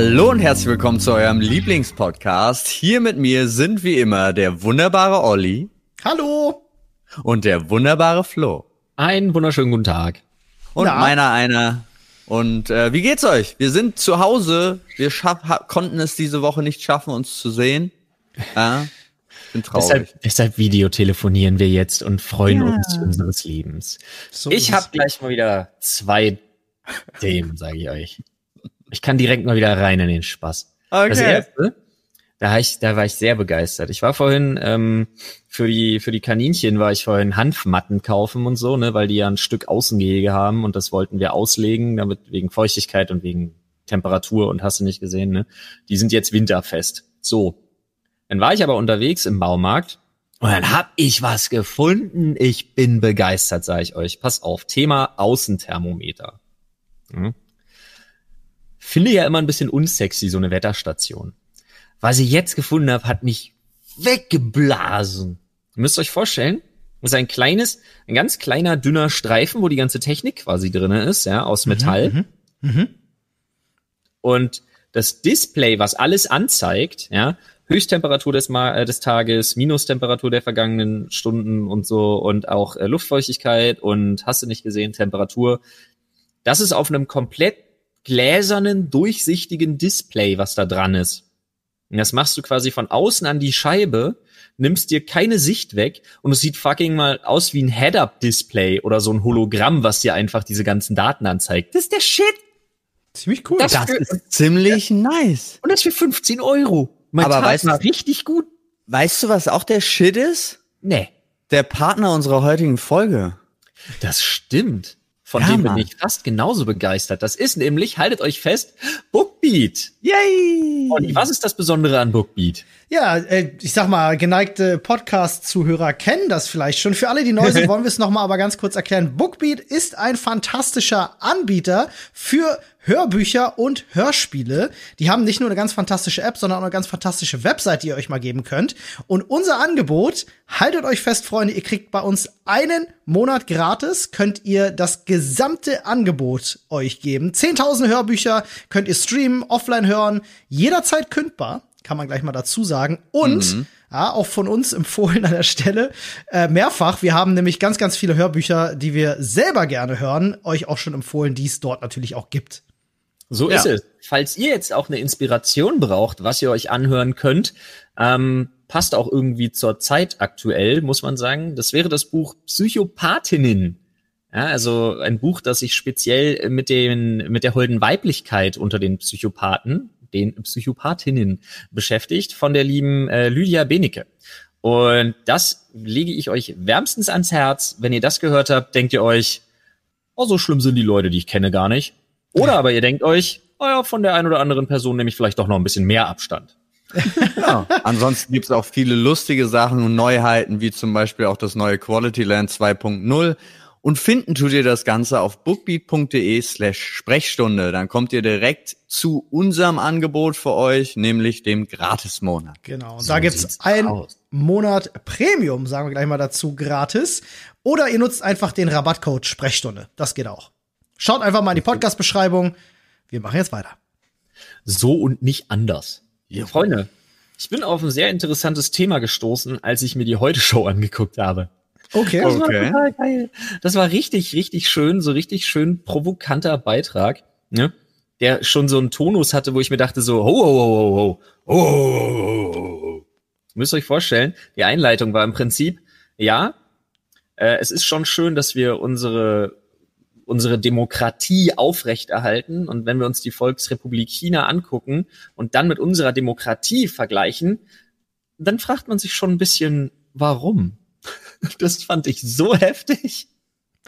Hallo und herzlich willkommen zu eurem Lieblingspodcast. Hier mit mir sind wie immer der wunderbare Olli. Hallo. Und der wunderbare Flo. Einen wunderschönen guten Tag. Und ja. meiner einer. Und äh, wie geht's euch? Wir sind zu Hause. Wir konnten es diese Woche nicht schaffen, uns zu sehen. Äh, bin traurig. Deshalb, deshalb videotelefonieren wir jetzt und freuen ja. uns unseres Lebens. So ich habe gleich mal wieder zwei Themen, sage ich euch. Ich kann direkt mal wieder rein in den Spaß. Okay. Das erste, da, war ich, da war ich sehr begeistert. Ich war vorhin ähm, für die für die Kaninchen war ich vorhin Hanfmatten kaufen und so, ne, weil die ja ein Stück Außengehege haben und das wollten wir auslegen, damit wegen Feuchtigkeit und wegen Temperatur und hast du nicht gesehen, ne? Die sind jetzt winterfest. So. Dann war ich aber unterwegs im Baumarkt und dann hab ich was gefunden. Ich bin begeistert, sage ich euch. Pass auf, Thema Außenthermometer. Hm? Finde ja immer ein bisschen unsexy, so eine Wetterstation. Was ich jetzt gefunden habe, hat mich weggeblasen. Ihr müsst euch vorstellen, das ist ein kleines, ein ganz kleiner, dünner Streifen, wo die ganze Technik quasi drinne ist, ja, aus mhm, Metall. Mhm, mhm, Und das Display, was alles anzeigt, ja, Höchsttemperatur des, Ma äh, des Tages, Minustemperatur der vergangenen Stunden und so und auch äh, Luftfeuchtigkeit und hast du nicht gesehen, Temperatur. Das ist auf einem komplett gläsernen, durchsichtigen Display, was da dran ist. Und das machst du quasi von außen an die Scheibe, nimmst dir keine Sicht weg und es sieht fucking mal aus wie ein Head-Up-Display oder so ein Hologramm, was dir einfach diese ganzen Daten anzeigt. Das ist der Shit. Ziemlich cool. Das, das ist ziemlich ja. nice. Und das für 15 Euro. Mein Aber Tag weißt du, richtig gut. Weißt du, was auch der Shit ist? Nee. Der Partner unserer heutigen Folge. Das stimmt. Von ja, dem bin ich fast genauso begeistert. Das ist nämlich, haltet euch fest, Bookbeat. Yay! Und was ist das Besondere an Bookbeat? Ja, äh, ich sag mal, geneigte Podcast-Zuhörer kennen das vielleicht schon. Für alle, die neu sind, wollen wir es noch mal aber ganz kurz erklären. Bookbeat ist ein fantastischer Anbieter für Hörbücher und Hörspiele. Die haben nicht nur eine ganz fantastische App, sondern auch eine ganz fantastische Website, die ihr euch mal geben könnt. Und unser Angebot, haltet euch fest, Freunde, ihr kriegt bei uns einen Monat gratis, könnt ihr das gesamte Angebot euch geben. 10.000 Hörbücher könnt ihr streamen, offline hören, jederzeit kündbar kann man gleich mal dazu sagen. Und mhm. Ja, auch von uns empfohlen an der Stelle äh, mehrfach. Wir haben nämlich ganz, ganz viele Hörbücher, die wir selber gerne hören, euch auch schon empfohlen, die es dort natürlich auch gibt. So ja. ist es. Falls ihr jetzt auch eine Inspiration braucht, was ihr euch anhören könnt, ähm, passt auch irgendwie zur Zeit aktuell, muss man sagen. Das wäre das Buch Psychopathinnen. Ja, also ein Buch, das sich speziell mit den, mit der holden Weiblichkeit unter den Psychopathen den Psychopathinnen beschäftigt von der lieben äh, Lydia Benecke. Und das lege ich euch wärmstens ans Herz. Wenn ihr das gehört habt, denkt ihr euch, oh, so schlimm sind die Leute, die ich kenne, gar nicht. Oder aber ihr denkt euch, oh ja, von der einen oder anderen Person nehme ich vielleicht doch noch ein bisschen mehr Abstand. ja. Ansonsten gibt's auch viele lustige Sachen und Neuheiten, wie zum Beispiel auch das neue Quality Land 2.0 und finden tut ihr das Ganze auf bookbeat.de slash Sprechstunde. Dann kommt ihr direkt zu unserem Angebot für euch, nämlich dem Gratis-Monat. Genau. Und so da gibt's ein Monat Premium, sagen wir gleich mal dazu, gratis. Oder ihr nutzt einfach den Rabattcode Sprechstunde. Das geht auch. Schaut einfach mal in die Podcast-Beschreibung. Wir machen jetzt weiter. So und nicht anders. Ja. Freunde, ich bin auf ein sehr interessantes Thema gestoßen, als ich mir die Heute-Show angeguckt habe. Okay. Das okay. war total geil. Das war richtig, richtig schön, so richtig schön provokanter Beitrag, ne? Der schon so einen Tonus hatte, wo ich mir dachte so, ho, ho, ho, ho, ho, ho, ho, ho. Müsst ihr euch vorstellen, die Einleitung war im Prinzip, ja, äh, es ist schon schön, dass wir unsere unsere Demokratie aufrechterhalten. Und wenn wir uns die Volksrepublik China angucken und dann mit unserer Demokratie vergleichen, dann fragt man sich schon ein bisschen, warum? Das fand ich so heftig.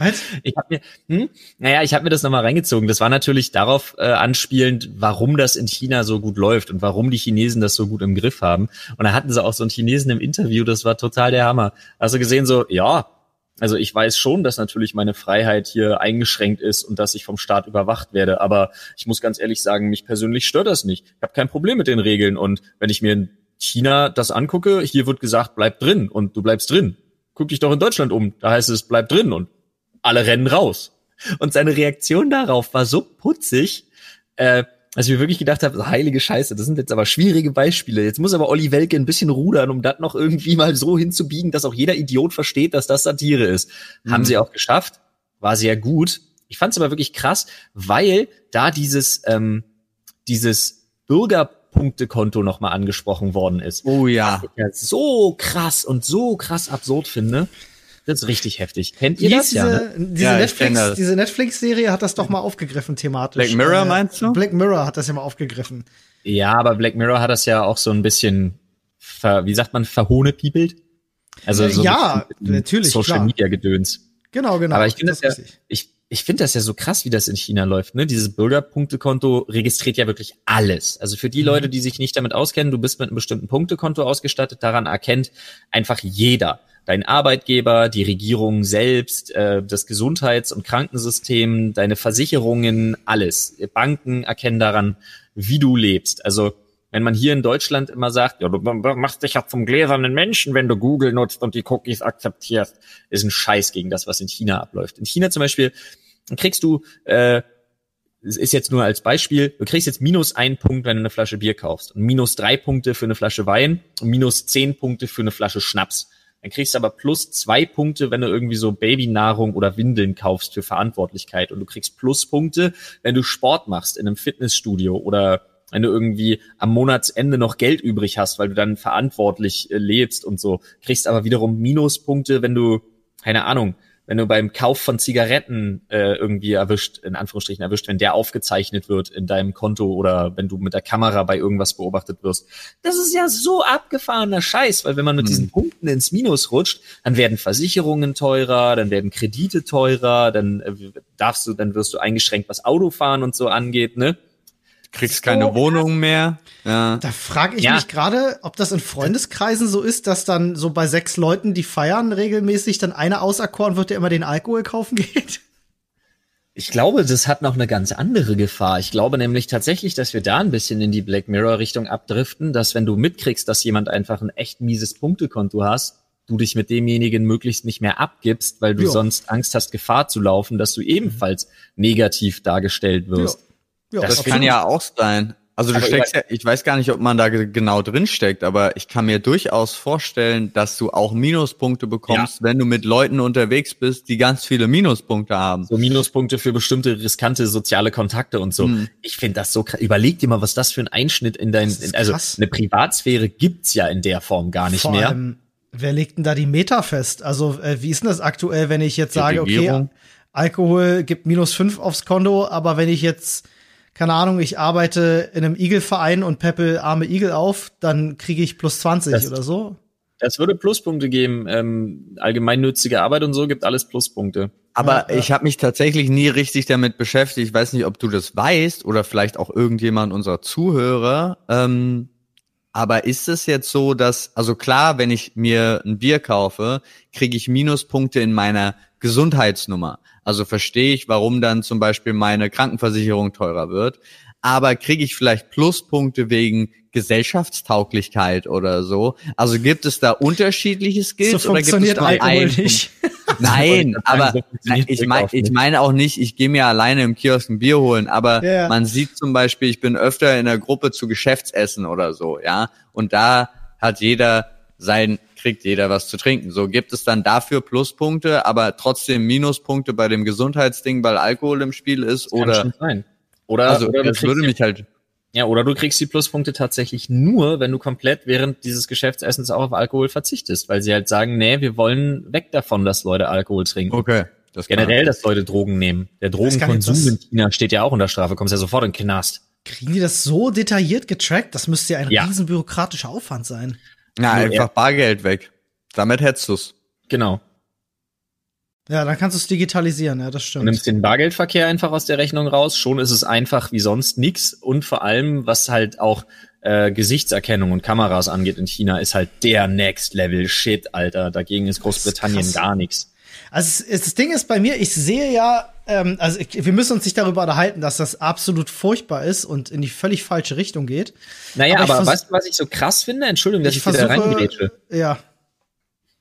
Was? Ich habe mir, hm, naja, ich habe mir das nochmal reingezogen. Das war natürlich darauf äh, anspielend, warum das in China so gut läuft und warum die Chinesen das so gut im Griff haben. Und da hatten sie auch so einen Chinesen im Interview, das war total der Hammer. Hast du gesehen, so, ja, also ich weiß schon, dass natürlich meine Freiheit hier eingeschränkt ist und dass ich vom Staat überwacht werde, aber ich muss ganz ehrlich sagen, mich persönlich stört das nicht. Ich habe kein Problem mit den Regeln und wenn ich mir in China das angucke, hier wird gesagt, bleib drin und du bleibst drin guck dich doch in Deutschland um. Da heißt es, bleib drin und alle rennen raus. Und seine Reaktion darauf war so putzig. Äh, als ich mir wirklich gedacht habe, heilige Scheiße, das sind jetzt aber schwierige Beispiele. Jetzt muss aber Olli Welke ein bisschen rudern, um das noch irgendwie mal so hinzubiegen, dass auch jeder Idiot versteht, dass das Satire ist. Mhm. Haben sie auch geschafft, war sehr gut. Ich fand es aber wirklich krass, weil da dieses ähm, dieses Bürgerpunktekonto nochmal angesprochen worden ist. Oh ja. Was ich ja so krass und so krass absurd finde. Das ist richtig heftig. Kennt ihr das diese, ja? Ne? Diese ja, Netflix, diese Netflix-Serie hat das doch mal aufgegriffen thematisch. Black Mirror äh, meinst du? Black Mirror hat das ja mal aufgegriffen. Ja, aber Black Mirror hat das ja auch so ein bisschen, ver, wie sagt man, verhohnepiepelt. Also so ja, natürlich. Social klar. Media Gedöns. Genau, genau. Aber ich finde das, das ja, ich, ich finde das ja so krass, wie das in China läuft. Ne? Dieses Bürgerpunktekonto registriert ja wirklich alles. Also für die mhm. Leute, die sich nicht damit auskennen, du bist mit einem bestimmten Punktekonto ausgestattet, daran erkennt einfach jeder dein Arbeitgeber, die Regierung selbst, äh, das Gesundheits- und Krankensystem, deine Versicherungen, alles. Banken erkennen daran, wie du lebst. Also wenn man hier in Deutschland immer sagt, ja, du machst dich ja zum gläsernen Menschen, wenn du Google nutzt und die Cookies akzeptierst, ist ein Scheiß gegen das, was in China abläuft. In China zum Beispiel kriegst du, äh, es ist jetzt nur als Beispiel, du kriegst jetzt minus ein Punkt, wenn du eine Flasche Bier kaufst und minus drei Punkte für eine Flasche Wein und minus zehn Punkte für eine Flasche Schnaps. Dann kriegst du aber plus zwei Punkte, wenn du irgendwie so Babynahrung oder Windeln kaufst für Verantwortlichkeit. Und du kriegst Pluspunkte, wenn du Sport machst in einem Fitnessstudio oder wenn du irgendwie am Monatsende noch Geld übrig hast, weil du dann verantwortlich äh, lebst und so. Kriegst aber wiederum Minuspunkte, wenn du, keine Ahnung, wenn du beim Kauf von Zigaretten äh, irgendwie erwischt, in Anführungsstrichen erwischt, wenn der aufgezeichnet wird in deinem Konto oder wenn du mit der Kamera bei irgendwas beobachtet wirst. Das ist ja so abgefahrener Scheiß, weil wenn man mit mhm. diesen Punkten ins Minus rutscht, dann werden Versicherungen teurer, dann werden Kredite teurer, dann äh, darfst du, dann wirst du eingeschränkt, was Autofahren und so angeht, ne? Kriegst keine so Wohnung mehr. Ja. Da frage ich ja. mich gerade, ob das in Freundeskreisen so ist, dass dann so bei sechs Leuten, die feiern, regelmäßig dann einer auserkoren wird, der immer den Alkohol kaufen geht. Ich glaube, das hat noch eine ganz andere Gefahr. Ich glaube nämlich tatsächlich, dass wir da ein bisschen in die Black Mirror Richtung abdriften, dass wenn du mitkriegst, dass jemand einfach ein echt mieses Punktekonto hast, du dich mit demjenigen möglichst nicht mehr abgibst, weil du jo. sonst Angst hast, Gefahr zu laufen, dass du ebenfalls negativ dargestellt wirst. Jo. Ja, das, das kann ja auch sein. Also du aber steckst ja, ich weiß gar nicht, ob man da genau drin steckt, aber ich kann mir durchaus vorstellen, dass du auch Minuspunkte bekommst, ja. wenn du mit Leuten unterwegs bist, die ganz viele Minuspunkte haben. So Minuspunkte für bestimmte riskante soziale Kontakte und so. Hm. Ich finde das so krass. Überleg dir mal, was das für ein Einschnitt in dein, in, also krass. eine Privatsphäre gibt's ja in der Form gar nicht Vor mehr. Allem, wer legt denn da die Meta fest? Also äh, wie ist denn das aktuell, wenn ich jetzt sage, okay, Alkohol gibt minus fünf aufs Konto, aber wenn ich jetzt keine Ahnung, ich arbeite in einem Igelverein und peppel arme Igel auf, dann kriege ich plus 20 das, oder so. Das würde Pluspunkte geben. Ähm, allgemeinnützige Arbeit und so gibt alles Pluspunkte. Aber ja, ich habe mich tatsächlich nie richtig damit beschäftigt. Ich weiß nicht, ob du das weißt oder vielleicht auch irgendjemand unserer Zuhörer. Ähm, aber ist es jetzt so, dass, also klar, wenn ich mir ein Bier kaufe, kriege ich Minuspunkte in meiner Gesundheitsnummer. Also verstehe ich, warum dann zum Beispiel meine Krankenversicherung teurer wird. Aber kriege ich vielleicht Pluspunkte wegen Gesellschaftstauglichkeit oder so? Also gibt es da unterschiedliche Skills so oder gibt es nur Alkohol nicht? Nein, aber ich meine ich meine auch nicht, ich gehe mir alleine im Kiosk ein Bier holen, aber ja. man sieht zum Beispiel, ich bin öfter in der Gruppe zu Geschäftsessen oder so, ja, und da hat jeder sein, kriegt jeder was zu trinken. So gibt es dann dafür Pluspunkte, aber trotzdem Minuspunkte bei dem Gesundheitsding, weil Alkohol im Spiel ist das oder. Oder, also, oder das würde mich halt. Ja, oder du kriegst die Pluspunkte tatsächlich nur, wenn du komplett während dieses Geschäftsessens auch auf Alkohol verzichtest, weil sie halt sagen, nee, wir wollen weg davon, dass Leute Alkohol trinken. Okay. Das Generell, dass Leute Drogen nehmen. Der Drogenkonsum in China steht ja auch unter Strafe, kommst ja sofort in den Knast. Kriegen die das so detailliert getrackt? Das müsste ja ein ja. riesen bürokratischer Aufwand sein. Na, ja, einfach Bargeld weg. Damit hättest du's. Genau. Ja, dann kannst du es digitalisieren, ja, das stimmt. Du nimmst den Bargeldverkehr einfach aus der Rechnung raus, schon ist es einfach wie sonst nix und vor allem, was halt auch äh, Gesichtserkennung und Kameras angeht in China, ist halt der Next Level Shit, Alter. Dagegen ist Großbritannien ist gar nichts. Also das Ding ist bei mir, ich sehe ja, ähm, also ich, wir müssen uns nicht darüber unterhalten, dass das absolut furchtbar ist und in die völlig falsche Richtung geht. Naja, aber, aber weißt du, was ich so krass finde? Entschuldigung, dass ich, ich wieder reingrätsche. Ja.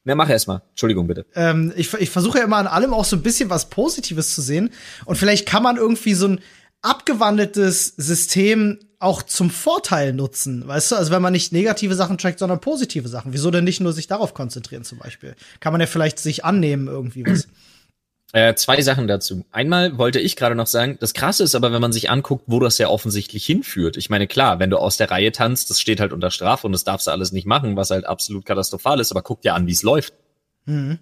Na, mach erst mal. Entschuldigung, bitte. Ähm, ich, ich versuche ja immer an allem auch so ein bisschen was Positives zu sehen. Und vielleicht kann man irgendwie so ein abgewandeltes System auch zum Vorteil nutzen, weißt du? Also wenn man nicht negative Sachen trackt, sondern positive Sachen. Wieso denn nicht nur sich darauf konzentrieren zum Beispiel? Kann man ja vielleicht sich annehmen irgendwie was. Äh, zwei Sachen dazu. Einmal wollte ich gerade noch sagen, das Krasse ist aber, wenn man sich anguckt, wo das ja offensichtlich hinführt. Ich meine, klar, wenn du aus der Reihe tanzt, das steht halt unter Strafe und das darfst du alles nicht machen, was halt absolut katastrophal ist, aber guck dir an, wie es läuft. Mhm.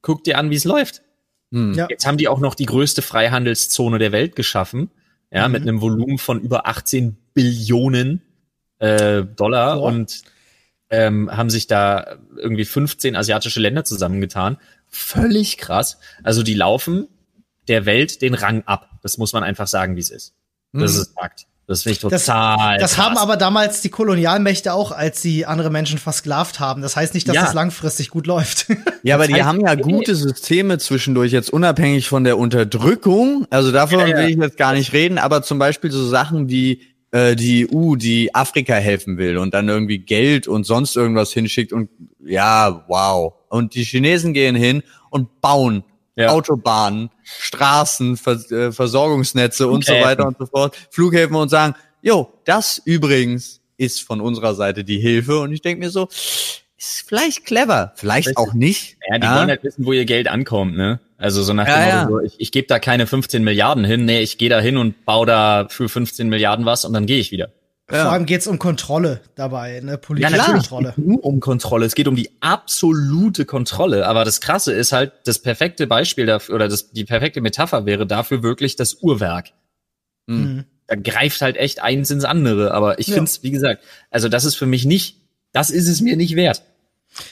Guck dir an, wie es läuft. Mhm. Ja. Jetzt haben die auch noch die größte Freihandelszone der Welt geschaffen, ja, mhm. mit einem Volumen von über 18 Billionen äh, Dollar Boah. und ähm, haben sich da irgendwie 15 asiatische Länder zusammengetan völlig krass. Also die laufen der Welt den Rang ab. Das muss man einfach sagen, wie es ist. Das mhm. ist Fakt. Das finde ich total. Das, das haben aber damals die Kolonialmächte auch, als sie andere Menschen versklavt haben. Das heißt nicht, dass ja. das langfristig gut läuft. Ja, aber die haben ja gute Systeme zwischendurch, jetzt unabhängig von der Unterdrückung. Also davon ja, ja. will ich jetzt gar nicht reden, aber zum Beispiel so Sachen wie äh, die EU, die Afrika helfen will und dann irgendwie Geld und sonst irgendwas hinschickt und ja, wow. Und die Chinesen gehen hin und bauen ja. Autobahnen, Straßen, Vers äh, Versorgungsnetze Flughäfen. und so weiter und so fort, Flughäfen und sagen, jo, das übrigens ist von unserer Seite die Hilfe. Und ich denke mir so, ist vielleicht clever, vielleicht auch nicht. Ja, die ja. wollen halt wissen, wo ihr Geld ankommt, ne? Also so nach dem ja, Motto, ja. ich, ich gebe da keine 15 Milliarden hin, nee, ich gehe da hin und baue da für 15 Milliarden was und dann gehe ich wieder. Ja. Vor allem geht's um Kontrolle dabei, ne? Politische ja, Kontrolle. Es geht nur um Kontrolle. Es geht um die absolute Kontrolle. Aber das Krasse ist halt, das perfekte Beispiel dafür, oder das, die perfekte Metapher wäre dafür wirklich das Uhrwerk. Mhm. mhm. Da greift halt echt eins ins andere. Aber ich ja. finde es, wie gesagt, also das ist für mich nicht, das ist es mir nicht wert.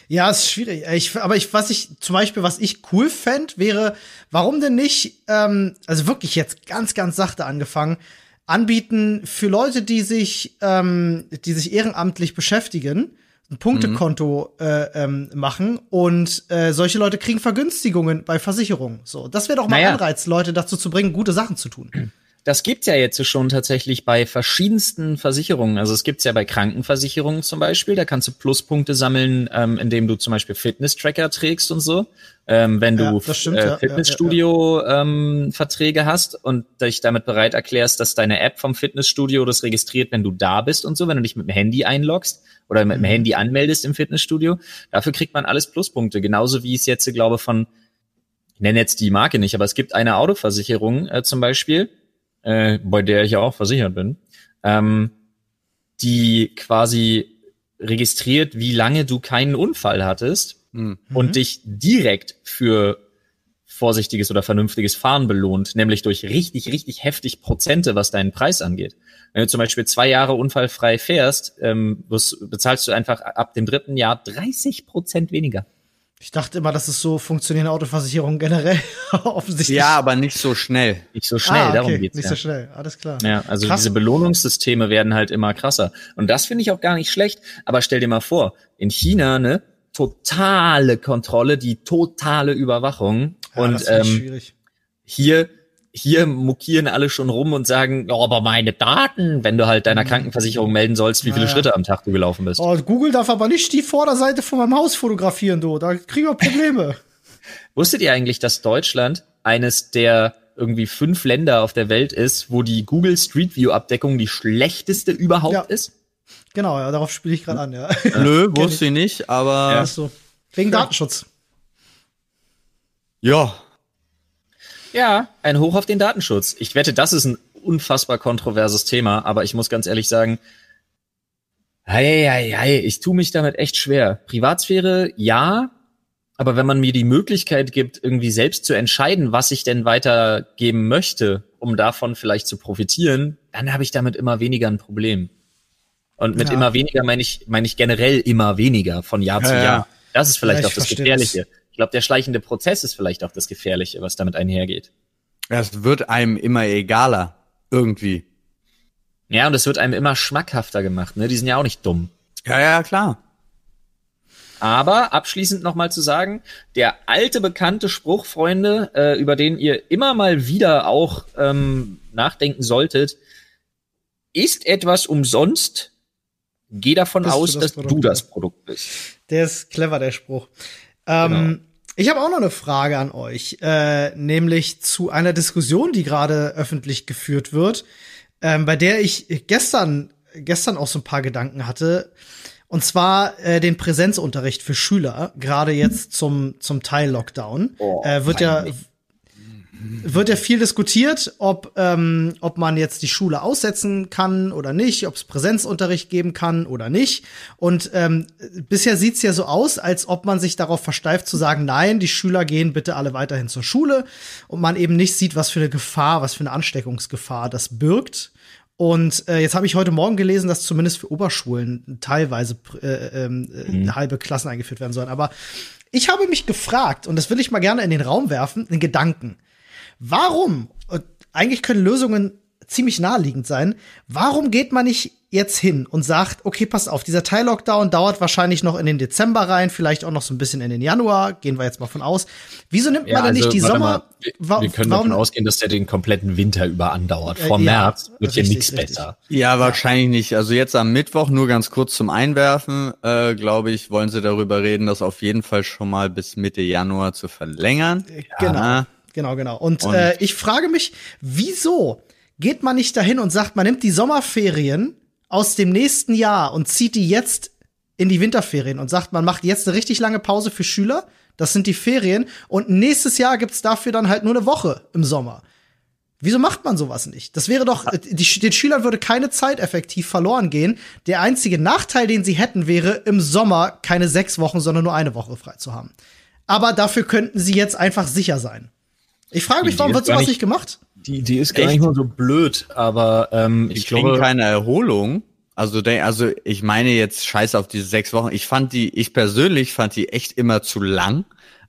Ja, ist schwierig. Ich, aber ich, was ich zum Beispiel, was ich cool fände, wäre, warum denn nicht, ähm, also wirklich jetzt ganz, ganz sachte angefangen, anbieten für Leute, die sich, ähm, die sich ehrenamtlich beschäftigen, ein Punktekonto äh, ähm, machen und äh, solche Leute kriegen Vergünstigungen bei Versicherungen. So, das wäre doch mal naja. Anreiz, Leute dazu zu bringen, gute Sachen zu tun. Das gibt's ja jetzt schon tatsächlich bei verschiedensten Versicherungen. Also es gibt's ja bei Krankenversicherungen zum Beispiel. Da kannst du Pluspunkte sammeln, ähm, indem du zum Beispiel Fitness-Tracker trägst und so. Ähm, wenn du ja, stimmt, äh, Fitnessstudio-Verträge ähm, hast und dich damit bereit erklärst, dass deine App vom Fitnessstudio das registriert, wenn du da bist und so, wenn du dich mit dem Handy einloggst oder mit dem mhm. Handy anmeldest im Fitnessstudio. Dafür kriegt man alles Pluspunkte. Genauso wie es jetzt, glaube von, ich nenne jetzt die Marke nicht, aber es gibt eine Autoversicherung äh, zum Beispiel, äh, bei der ich ja auch versichert bin, ähm, die quasi registriert, wie lange du keinen Unfall hattest mhm. und dich direkt für vorsichtiges oder vernünftiges Fahren belohnt, nämlich durch richtig, richtig heftig Prozente, was deinen Preis angeht. Wenn du zum Beispiel zwei Jahre unfallfrei fährst, ähm, bezahlst du einfach ab dem dritten Jahr 30 Prozent weniger. Ich dachte immer, dass es so funktionieren Autoversicherungen generell offensichtlich. Ja, aber nicht so schnell. Nicht so schnell, ah, okay. darum geht's Nicht ja. so schnell, alles klar. Ja, also Krass. diese Belohnungssysteme werden halt immer krasser. Und das finde ich auch gar nicht schlecht. Aber stell dir mal vor, in China, ne, totale Kontrolle, die totale Überwachung. Ja, und ähm, hier hier mokieren alle schon rum und sagen, oh, aber meine Daten, wenn du halt deiner mhm. Krankenversicherung melden sollst, wie viele ja, Schritte am Tag du gelaufen bist. Oh, Google darf aber nicht die Vorderseite von meinem Haus fotografieren, du. Da kriegen wir Probleme. Wusstet ihr eigentlich, dass Deutschland eines der irgendwie fünf Länder auf der Welt ist, wo die Google Street View Abdeckung die schlechteste überhaupt ja. ist? Genau, ja, darauf spiele ich gerade an, ja. Nö, wusste ich nicht, aber. Ja. So. Wegen Datenschutz. Ja, ja, ein Hoch auf den Datenschutz. Ich wette, das ist ein unfassbar kontroverses Thema, aber ich muss ganz ehrlich sagen, hey, hey, hey, ich tue mich damit echt schwer. Privatsphäre, ja, aber wenn man mir die Möglichkeit gibt, irgendwie selbst zu entscheiden, was ich denn weitergeben möchte, um davon vielleicht zu profitieren, dann habe ich damit immer weniger ein Problem. Und mit ja. immer weniger meine ich, meine ich generell immer weniger von Jahr ja, zu Jahr. Ja. Das ist vielleicht ja, auch das Gefährliche. Das. Ich glaube, der schleichende Prozess ist vielleicht auch das Gefährliche, was damit einhergeht. Es wird einem immer egaler. Irgendwie. Ja, und es wird einem immer schmackhafter gemacht, ne? Die sind ja auch nicht dumm. Ja, ja, klar. Aber abschließend nochmal zu sagen, der alte bekannte Spruch, Freunde, äh, über den ihr immer mal wieder auch ähm, nachdenken solltet, ist etwas umsonst, geh davon Bist aus, du das dass du das Produkt bist. Der ist clever, der Spruch. Ähm, genau. Ich habe auch noch eine Frage an euch, äh, nämlich zu einer Diskussion, die gerade öffentlich geführt wird, ähm, bei der ich gestern gestern auch so ein paar Gedanken hatte. Und zwar äh, den Präsenzunterricht für Schüler, gerade jetzt zum, zum Teil Lockdown. Oh, äh, wird ja wird ja viel diskutiert, ob, ähm, ob man jetzt die Schule aussetzen kann oder nicht, ob es Präsenzunterricht geben kann oder nicht. Und ähm, bisher sieht's ja so aus, als ob man sich darauf versteift zu sagen, nein, die Schüler gehen bitte alle weiterhin zur Schule und man eben nicht sieht, was für eine Gefahr, was für eine Ansteckungsgefahr das birgt. Und äh, jetzt habe ich heute Morgen gelesen, dass zumindest für Oberschulen teilweise äh, ähm, äh, mhm. halbe Klassen eingeführt werden sollen. Aber ich habe mich gefragt, und das will ich mal gerne in den Raum werfen, den Gedanken. Warum? Und eigentlich können Lösungen ziemlich naheliegend sein. Warum geht man nicht jetzt hin und sagt, okay, passt auf, dieser Teil-Lockdown dauert wahrscheinlich noch in den Dezember rein, vielleicht auch noch so ein bisschen in den Januar, gehen wir jetzt mal von aus. Wieso nimmt man ja, denn nicht also, die Sommer? Mal, wir, wir können davon ausgehen, dass der den kompletten Winter über andauert. Vor ja, März wird hier nichts besser. Ja, wahrscheinlich nicht. Also jetzt am Mittwoch, nur ganz kurz zum Einwerfen, äh, glaube ich, wollen sie darüber reden, das auf jeden Fall schon mal bis Mitte Januar zu verlängern. Genau. Ja. Genau, genau. Und, und äh, ich frage mich, wieso geht man nicht dahin und sagt, man nimmt die Sommerferien aus dem nächsten Jahr und zieht die jetzt in die Winterferien und sagt, man macht jetzt eine richtig lange Pause für Schüler. Das sind die Ferien. Und nächstes Jahr gibt's dafür dann halt nur eine Woche im Sommer. Wieso macht man sowas nicht? Das wäre doch, die, den Schülern würde keine Zeit effektiv verloren gehen. Der einzige Nachteil, den sie hätten, wäre im Sommer keine sechs Wochen, sondern nur eine Woche frei zu haben. Aber dafür könnten sie jetzt einfach sicher sein. Ich frage mich, warum wird sowas nicht, nicht gemacht? Die Idee ist gar Echt? nicht mal so blöd, aber ähm, ich, ich glaube keine Erholung. Also, also ich meine jetzt scheiß auf diese sechs Wochen. Ich fand die, ich persönlich fand die echt immer zu lang.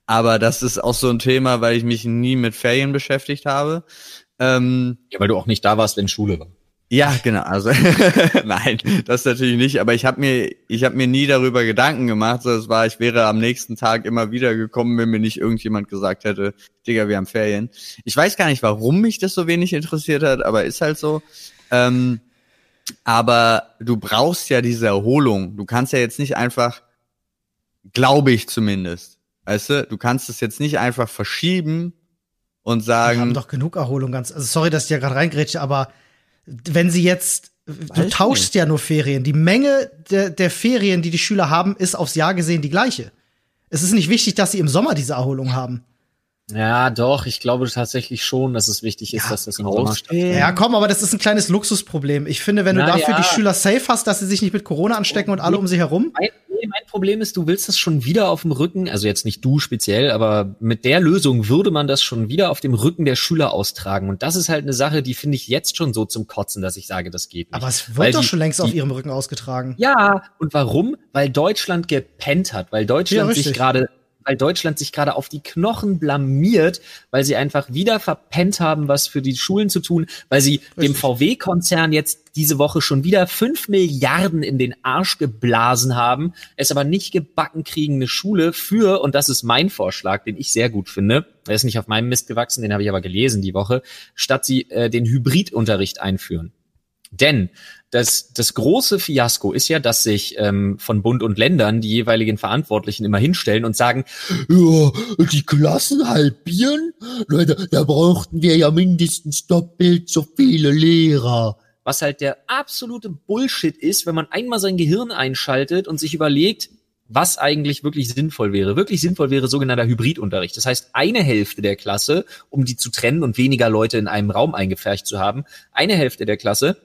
Aber das ist auch so ein Thema, weil ich mich nie mit Ferien beschäftigt habe. Ähm, ja, weil du auch nicht da warst, wenn Schule war. Ja, genau. Also nein, das natürlich nicht. Aber ich habe mir, ich habe mir nie darüber Gedanken gemacht. So, es war, ich wäre am nächsten Tag immer wieder gekommen, wenn mir nicht irgendjemand gesagt hätte, Digga, wir haben Ferien. Ich weiß gar nicht, warum mich das so wenig interessiert hat, aber ist halt so. Ähm, aber du brauchst ja diese Erholung. Du kannst ja jetzt nicht einfach, glaube ich zumindest, weißt du, du kannst es jetzt nicht einfach verschieben und sagen. Wir haben doch genug Erholung ganz. Also sorry, dass ich ja gerade reingrätsche, aber wenn sie jetzt du tauschst nicht. ja nur Ferien. Die Menge der, der Ferien, die die Schüler haben, ist aufs Jahr gesehen die gleiche. Es ist nicht wichtig, dass sie im Sommer diese Erholung haben. Ja, doch, ich glaube tatsächlich schon, dass es wichtig ist, ja, dass das im Sommer stattfindet. Ja, komm, aber das ist ein kleines Luxusproblem. Ich finde, wenn du Na, dafür ja. die Schüler safe hast, dass sie sich nicht mit Corona anstecken und alle um sie herum. Mein, mein Problem ist, du willst das schon wieder auf dem Rücken, also jetzt nicht du speziell, aber mit der Lösung würde man das schon wieder auf dem Rücken der Schüler austragen. Und das ist halt eine Sache, die finde ich jetzt schon so zum Kotzen, dass ich sage, das geht nicht. Aber es wird weil doch die, schon längst die, auf ihrem Rücken ausgetragen. Ja, und warum? Weil Deutschland gepennt hat, weil Deutschland ja, sich gerade weil Deutschland sich gerade auf die Knochen blamiert, weil sie einfach wieder verpennt haben, was für die Schulen zu tun, weil sie Richtig. dem VW-Konzern jetzt diese Woche schon wieder fünf Milliarden in den Arsch geblasen haben, es aber nicht gebacken kriegen, eine Schule für, und das ist mein Vorschlag, den ich sehr gut finde, der ist nicht auf meinem Mist gewachsen, den habe ich aber gelesen die Woche, statt sie äh, den Hybridunterricht einführen. Denn das, das große Fiasko ist ja, dass sich ähm, von Bund und Ländern die jeweiligen Verantwortlichen immer hinstellen und sagen, ja, die Klassen halbieren? Leute, da brauchten wir ja mindestens doppelt so viele Lehrer. Was halt der absolute Bullshit ist, wenn man einmal sein Gehirn einschaltet und sich überlegt, was eigentlich wirklich sinnvoll wäre. Wirklich sinnvoll wäre sogenannter Hybridunterricht. Das heißt, eine Hälfte der Klasse, um die zu trennen und weniger Leute in einem Raum eingefärcht zu haben, eine Hälfte der Klasse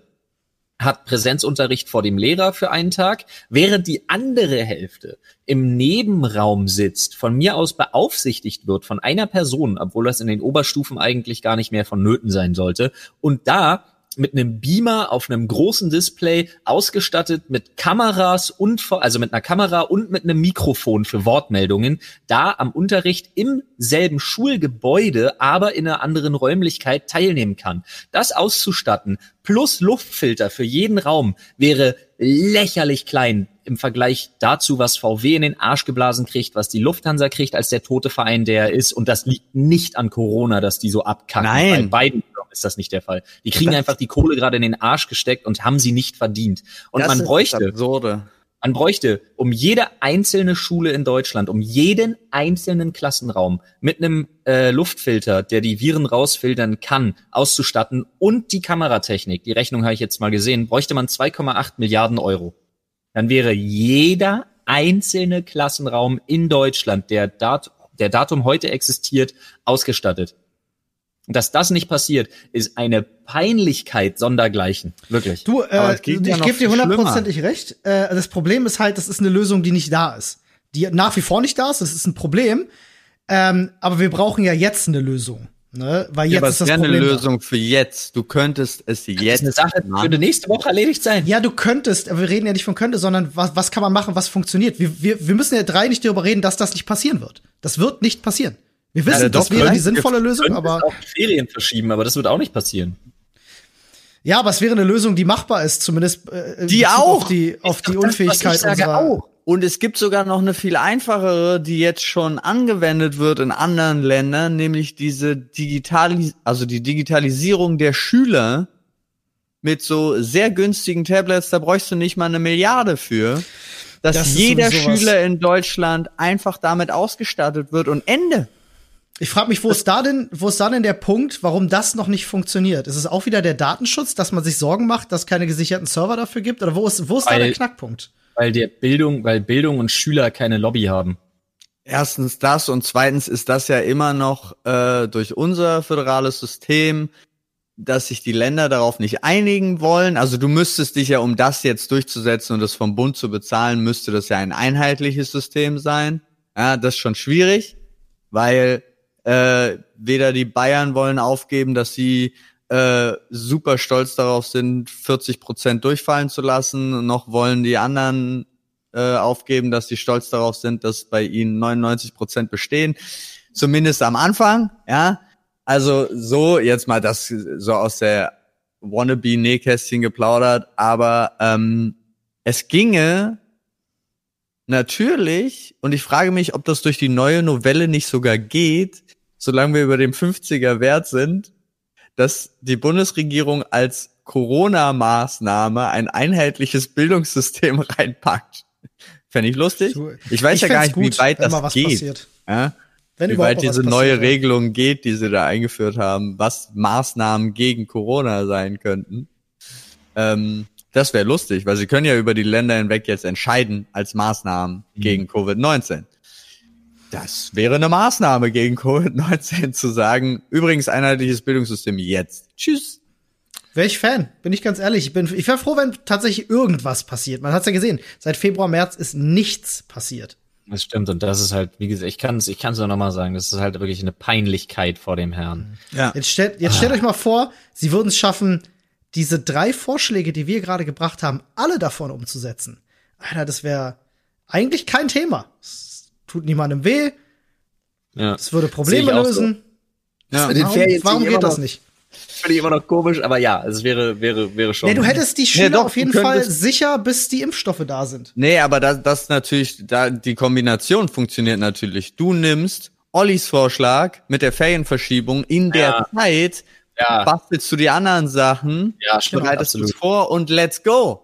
hat Präsenzunterricht vor dem Lehrer für einen Tag, während die andere Hälfte im Nebenraum sitzt, von mir aus beaufsichtigt wird von einer Person, obwohl das in den Oberstufen eigentlich gar nicht mehr vonnöten sein sollte, und da mit einem Beamer auf einem großen Display ausgestattet mit Kameras und also mit einer Kamera und mit einem Mikrofon für Wortmeldungen da am Unterricht im selben Schulgebäude, aber in einer anderen Räumlichkeit teilnehmen kann. Das auszustatten plus Luftfilter für jeden Raum wäre lächerlich klein im Vergleich dazu, was VW in den Arsch geblasen kriegt, was die Lufthansa kriegt als der tote Verein, der er ist. Und das liegt nicht an Corona, dass die so abkacken. Nein. Bei beiden ist das nicht der Fall. Die kriegen einfach die Kohle gerade in den Arsch gesteckt und haben sie nicht verdient. Und man bräuchte, Man bräuchte um jede einzelne Schule in Deutschland, um jeden einzelnen Klassenraum mit einem äh, Luftfilter, der die Viren rausfiltern kann, auszustatten und die Kameratechnik, die Rechnung habe ich jetzt mal gesehen, bräuchte man 2,8 Milliarden Euro. Dann wäre jeder einzelne Klassenraum in Deutschland, der, Dat der Datum heute existiert, ausgestattet. Dass das nicht passiert, ist eine Peinlichkeit sondergleichen. Wirklich. Du, äh, ich ja gebe dir hundertprozentig recht. Äh, das Problem ist halt, das ist eine Lösung, die nicht da ist. Die nach wie vor nicht da ist, das ist ein Problem. Ähm, aber wir brauchen ja jetzt eine Lösung. Ne? Weil jetzt ja, aber ist das wäre eine Lösung da. für jetzt. Du könntest es jetzt. Das ist eine Sache, machen. würde nächste Woche erledigt sein. Ja, du könntest, wir reden ja nicht von könnte, sondern was, was kann man machen, was funktioniert. Wir, wir, wir müssen ja drei nicht darüber reden, dass das nicht passieren wird. Das wird nicht passieren. Wir wissen, ja, das wäre die sinnvolle Lösung, aber. Auch Ferien verschieben, aber das wird auch nicht passieren. Ja, aber es wäre eine Lösung, die machbar ist, zumindest äh, die auch auf die, auf die Unfähigkeit das, unserer. Auch. Und es gibt sogar noch eine viel einfachere, die jetzt schon angewendet wird in anderen Ländern, nämlich diese Digitalis also die Digitalisierung der Schüler mit so sehr günstigen Tablets. Da bräuchst du nicht mal eine Milliarde für, dass das jeder Schüler in Deutschland einfach damit ausgestattet wird und Ende. Ich frage mich, wo ist da denn, wo ist da denn der Punkt, warum das noch nicht funktioniert? Ist es auch wieder der Datenschutz, dass man sich Sorgen macht, dass keine gesicherten Server dafür gibt? Oder wo ist, wo ist weil, da der Knackpunkt? Weil der Bildung, weil Bildung und Schüler keine Lobby haben. Erstens das und zweitens ist das ja immer noch äh, durch unser föderales System, dass sich die Länder darauf nicht einigen wollen. Also du müsstest dich ja, um das jetzt durchzusetzen und das vom Bund zu bezahlen, müsste das ja ein einheitliches System sein. Ja, das ist schon schwierig, weil äh, weder die Bayern wollen aufgeben, dass sie äh, super stolz darauf sind, 40 Prozent durchfallen zu lassen, noch wollen die anderen äh, aufgeben, dass sie stolz darauf sind, dass bei ihnen 99 Prozent bestehen. Zumindest am Anfang, ja. Also so, jetzt mal das so aus der Wannabe-Nähkästchen geplaudert, aber ähm, es ginge natürlich, und ich frage mich, ob das durch die neue Novelle nicht sogar geht, solange wir über dem 50er Wert sind, dass die Bundesregierung als Corona-Maßnahme ein einheitliches Bildungssystem reinpackt. Fände ich lustig. Ich weiß ich ja gar nicht, gut, wie weit das geht. Ja? wie weit diese neue Regelung geht, die sie da eingeführt haben, was Maßnahmen gegen Corona sein könnten. Ähm, das wäre lustig, weil sie können ja über die Länder hinweg jetzt entscheiden als Maßnahmen mhm. gegen Covid-19. Das wäre eine Maßnahme gegen Covid-19 zu sagen, übrigens einheitliches Bildungssystem jetzt. Tschüss. Wäre ich Fan, bin ich ganz ehrlich. Ich, bin, ich wäre froh, wenn tatsächlich irgendwas passiert. Man hat's ja gesehen. Seit Februar, März ist nichts passiert. Das stimmt und das ist halt, wie gesagt, ich kann es ich kann's nur noch mal sagen, das ist halt wirklich eine Peinlichkeit vor dem Herrn. Ja. Jetzt stellt, jetzt stellt ah. euch mal vor, sie würden es schaffen, diese drei Vorschläge, die wir gerade gebracht haben, alle davon umzusetzen. Alter, das wäre eigentlich kein Thema. Das tut niemandem weh. Ja. Es würde Probleme lösen. So. Ja. Warum, warum geht das nicht? Finde ich immer noch komisch, aber ja, es wäre, wäre, wäre schon. Nee, du hättest die Schüler nee, doch, auf jeden Fall sicher, bis die Impfstoffe da sind. Nee, aber das, das natürlich, da, die Kombination funktioniert natürlich. Du nimmst Ollis Vorschlag mit der Ferienverschiebung in der ja. Zeit, ja. bastelst du die anderen Sachen, ja, stimmt, bereitest du vor und let's go.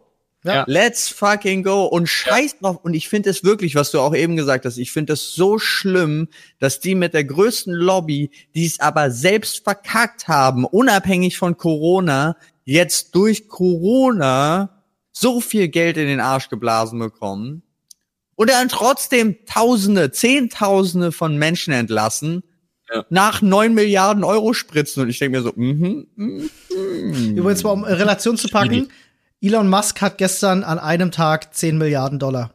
Ja. Let's fucking go und scheiß ja. drauf. Und ich finde es wirklich, was du auch eben gesagt hast, ich finde es so schlimm, dass die mit der größten Lobby, die es aber selbst verkackt haben, unabhängig von Corona, jetzt durch Corona so viel Geld in den Arsch geblasen bekommen und dann trotzdem Tausende, Zehntausende von Menschen entlassen, ja. nach neun Milliarden Euro spritzen. Und ich denke mir so, mhm, mhm, mhm. Übrigens mal um Relation zu packen, Elon Musk hat gestern an einem Tag 10 Milliarden Dollar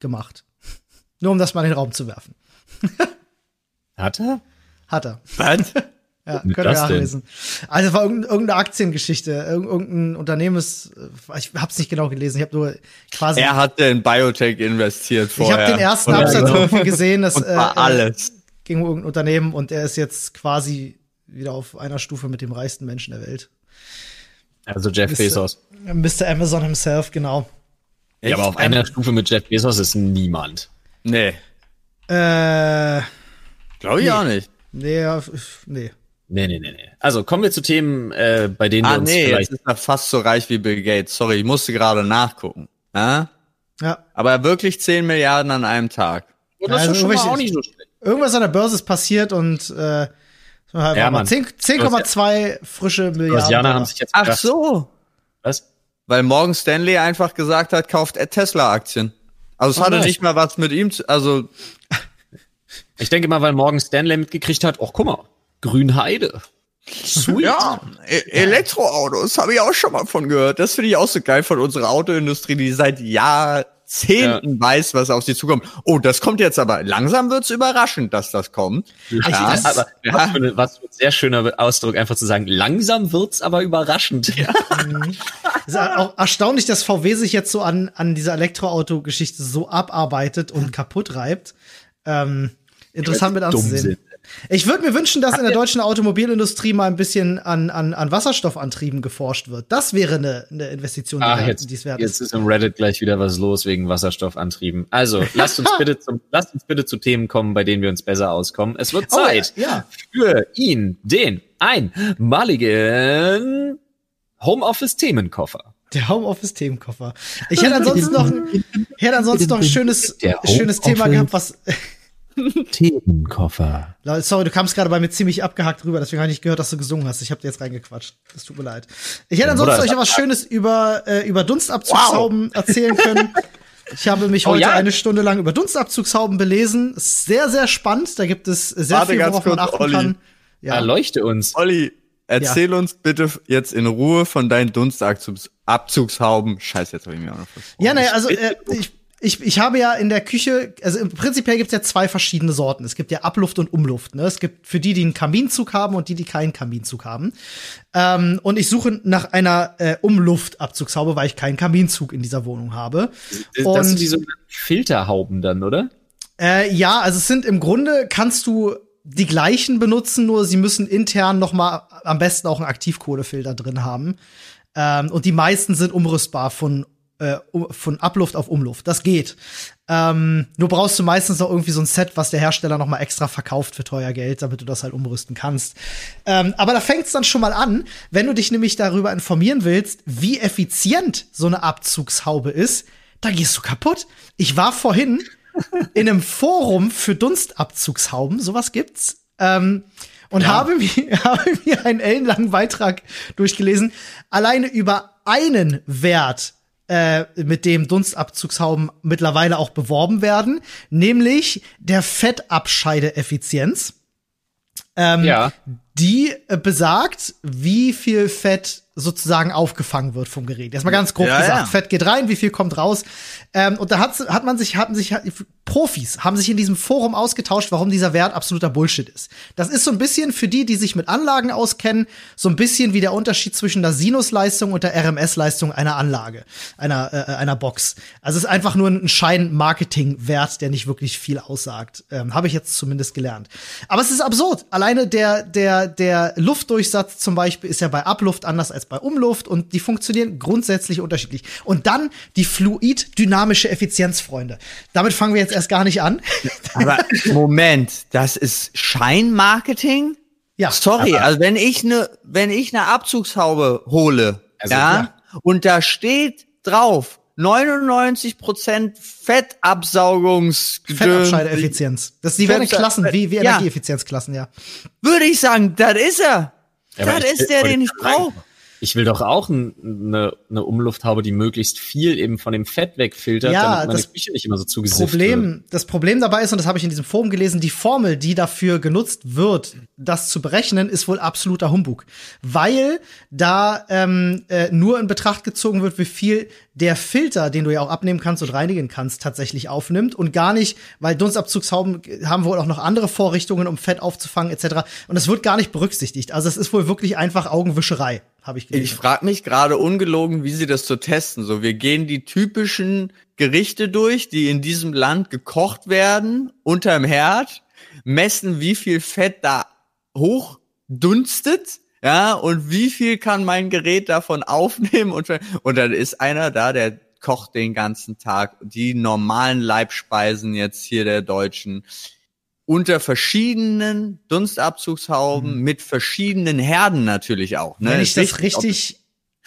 gemacht. Nur um das mal in den Raum zu werfen. hat er? Hat er. Was? Ja, könnt ihr nachlesen. Also es war irgendeine Aktiengeschichte, irgendein Unternehmens, ich hab's nicht genau gelesen, ich habe nur quasi. Er hatte in Biotech investiert vorher. Ich habe den ersten Absatz genau. irgendwie gesehen, und war äh, alles. ging um irgendein Unternehmen und er ist jetzt quasi wieder auf einer Stufe mit dem reichsten Menschen der Welt. Also Jeff Mr. Bezos. Mr. Amazon himself, genau. Ja, aber auf einer Stufe mit Jeff Bezos ist niemand. Nee. Äh. Glaube ich nee. auch nicht. Nee, nee. Nee, nee, nee, nee. Also kommen wir zu Themen, äh, bei denen ah, wir uns nee, vielleicht. Jetzt ist er fast so reich wie Bill Gates. Sorry, ich musste gerade nachgucken. Ah? Ja. Aber wirklich 10 Milliarden an einem Tag. Und das also ist schon mal auch nicht so schlecht. Irgendwas an der Börse ist passiert und äh, ja, 10,2 frische Milliarden. Brasilianer haben sich jetzt Ach so. Was? Weil Morgan Stanley einfach gesagt hat, kauft Tesla-Aktien. Also es oh, hatte nice. nicht mal was mit ihm zu, also. Ich denke mal, weil Morgan Stanley mitgekriegt hat, oh guck mal, Grünheide. Sweet. Ja, e Elektroautos habe ich auch schon mal von gehört. Das finde ich auch so geil von unserer Autoindustrie, die seit Jahrzehnten ja. weiß, was auf sie zukommt. Oh, das kommt jetzt aber. Langsam wird's überraschend, dass das kommt. Ja, ja. aber ja. was, für eine, was für ein sehr schöner Ausdruck, einfach zu sagen, langsam wird's aber überraschend. Ja. Es ist auch erstaunlich, dass VW sich jetzt so an, an dieser Elektroauto-Geschichte so abarbeitet und kaputt reibt. Ähm, interessant mit anzusehen. Ich würde mir wünschen, dass in der deutschen Automobilindustrie mal ein bisschen an, an, an Wasserstoffantrieben geforscht wird. Das wäre eine, eine Investition, ah, die jetzt, wert Jetzt ist im Reddit gleich wieder was los wegen Wasserstoffantrieben. Also, lasst uns bitte zum, lasst uns bitte zu Themen kommen, bei denen wir uns besser auskommen. Es wird Zeit oh, ja. für ihn, den einmaligen Homeoffice-Themenkoffer. Der Homeoffice-Themenkoffer. Ich hätte ansonsten noch, hätte ansonsten noch ein schönes, schönes Thema gehabt, was, Themenkoffer. Sorry, du kamst gerade bei mir ziemlich abgehackt rüber, deswegen habe ich nicht gehört, dass du gesungen hast. Ich habe dir jetzt reingequatscht. Das tut mir leid. Ich hätte ansonsten euch was Schönes über, äh, über Dunstabzugshauben wow. erzählen können. Ich habe mich oh, heute ja? eine Stunde lang über Dunstabzugshauben belesen. Sehr, sehr spannend. Da gibt es sehr Warte, viel, worauf man achten Olli. kann. Ja. Erleuchte uns. Olli, erzähl ja. uns bitte jetzt in Ruhe von deinen Dunstabzugshauben. Scheiße, jetzt habe ich mir auch noch was. Ja, naja, also äh, ich ich, ich habe ja in der Küche, also im prinzipiell gibt es ja zwei verschiedene Sorten. Es gibt ja Abluft und Umluft. Ne? Es gibt für die, die einen Kaminzug haben und die, die keinen Kaminzug haben. Ähm, und ich suche nach einer äh, Umluftabzugshaube, weil ich keinen Kaminzug in dieser Wohnung habe. Das und, sind die sogenannten Filterhauben dann, oder? Äh, ja, also es sind im Grunde, kannst du die gleichen benutzen, nur sie müssen intern noch mal am besten auch einen Aktivkohlefilter drin haben. Ähm, und die meisten sind umrüstbar von äh, von Abluft auf Umluft. Das geht. Ähm, nur brauchst du meistens auch irgendwie so ein Set, was der Hersteller noch mal extra verkauft für teuer Geld, damit du das halt umrüsten kannst. Ähm, aber da fängt es dann schon mal an, wenn du dich nämlich darüber informieren willst, wie effizient so eine Abzugshaube ist, da gehst du kaputt. Ich war vorhin in einem Forum für Dunstabzugshauben, sowas gibt's. Ähm, und ja. habe, mir, habe mir einen ellenlangen Beitrag durchgelesen, alleine über einen Wert äh, mit dem Dunstabzugshauben mittlerweile auch beworben werden, nämlich der Fettabscheideeffizienz. Ähm, ja. Die äh, besagt, wie viel Fett sozusagen aufgefangen wird vom Gerät. Erstmal ganz grob ja, gesagt, ja. Fett geht rein, wie viel kommt raus. Ähm, und da hat, hat man sich, hatten sich Profis haben sich in diesem Forum ausgetauscht, warum dieser Wert absoluter Bullshit ist. Das ist so ein bisschen für die, die sich mit Anlagen auskennen, so ein bisschen wie der Unterschied zwischen der Sinusleistung und der RMS-Leistung einer Anlage, einer, äh, einer Box. Also es ist einfach nur ein Schein-Marketing-Wert, der nicht wirklich viel aussagt. Ähm, Habe ich jetzt zumindest gelernt. Aber es ist absurd. Alleine der, der, der Luftdurchsatz zum Beispiel ist ja bei Abluft anders als bei Umluft und die funktionieren grundsätzlich unterschiedlich. Und dann die fluid-dynamische Effizienz, Freunde. Damit fangen wir jetzt erst gar nicht an. Aber Moment, das ist Scheinmarketing? Ja. Sorry, also wenn ich eine, wenn ich eine Abzugshaube hole, also, ja, ja, und da steht drauf 99% Fettabsaugungs Fettabscheideeffizienz. Das die werden Klassen, wie, wie Energieeffizienzklassen, ja. Würde ich sagen, das ist er. Ja, das ist der, den ich brauche. Ich will doch auch eine, eine Umlufthaube, die möglichst viel eben von dem Fett wegfiltert, ja, damit meine Küche nicht immer so zugesifft Problem, wird. Das Problem dabei ist, und das habe ich in diesem Forum gelesen, die Formel, die dafür genutzt wird, das zu berechnen, ist wohl absoluter Humbug. Weil da ähm, äh, nur in Betracht gezogen wird, wie viel der Filter, den du ja auch abnehmen kannst und reinigen kannst, tatsächlich aufnimmt und gar nicht, weil Dunstabzugshauben haben wohl auch noch andere Vorrichtungen, um Fett aufzufangen etc. Und das wird gar nicht berücksichtigt. Also es ist wohl wirklich einfach Augenwischerei habe ich gelesen. Ich frage mich gerade ungelogen, wie sie das so testen. So, wir gehen die typischen Gerichte durch, die in diesem Land gekocht werden, unterm Herd, messen, wie viel Fett da hochdunstet, ja, und wie viel kann mein Gerät davon aufnehmen und, und dann ist einer da, der kocht den ganzen Tag die normalen Leibspeisen jetzt hier der Deutschen unter verschiedenen Dunstabzugshauben mhm. mit verschiedenen Herden natürlich auch. Ne? Wenn ich das richtig,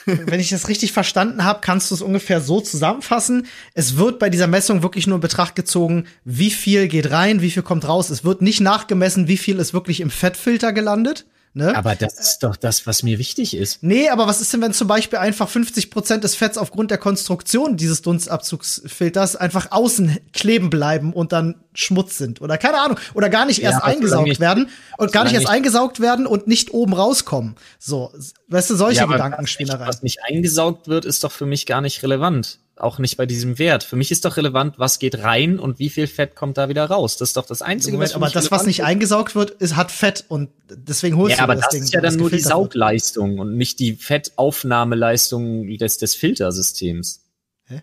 wenn ich das richtig verstanden habe, kannst du es ungefähr so zusammenfassen. Es wird bei dieser Messung wirklich nur in Betracht gezogen, wie viel geht rein, wie viel kommt raus. Es wird nicht nachgemessen, wie viel ist wirklich im Fettfilter gelandet. Ne? Aber das ist doch das, was mir wichtig ist. Nee, aber was ist denn, wenn zum Beispiel einfach 50 Prozent des Fetts aufgrund der Konstruktion dieses Dunstabzugsfilters einfach außen kleben bleiben und dann Schmutz sind? Oder keine Ahnung. Oder gar nicht erst ja, eingesaugt nicht, werden und gar nicht erst eingesaugt werden und nicht oben rauskommen. So, weißt du, solche ja, Gedankenspielerei. Was nicht eingesaugt wird, ist doch für mich gar nicht relevant auch nicht bei diesem Wert. Für mich ist doch relevant, was geht rein und wie viel Fett kommt da wieder raus. Das ist doch das Einzige, Moment, was Aber das, was nicht eingesaugt wird, ist, hat Fett und deswegen holst ja, du das Ding. aber das ist ja dann nur die Saugleistung und nicht die Fettaufnahmeleistung des, des Filtersystems. Hä?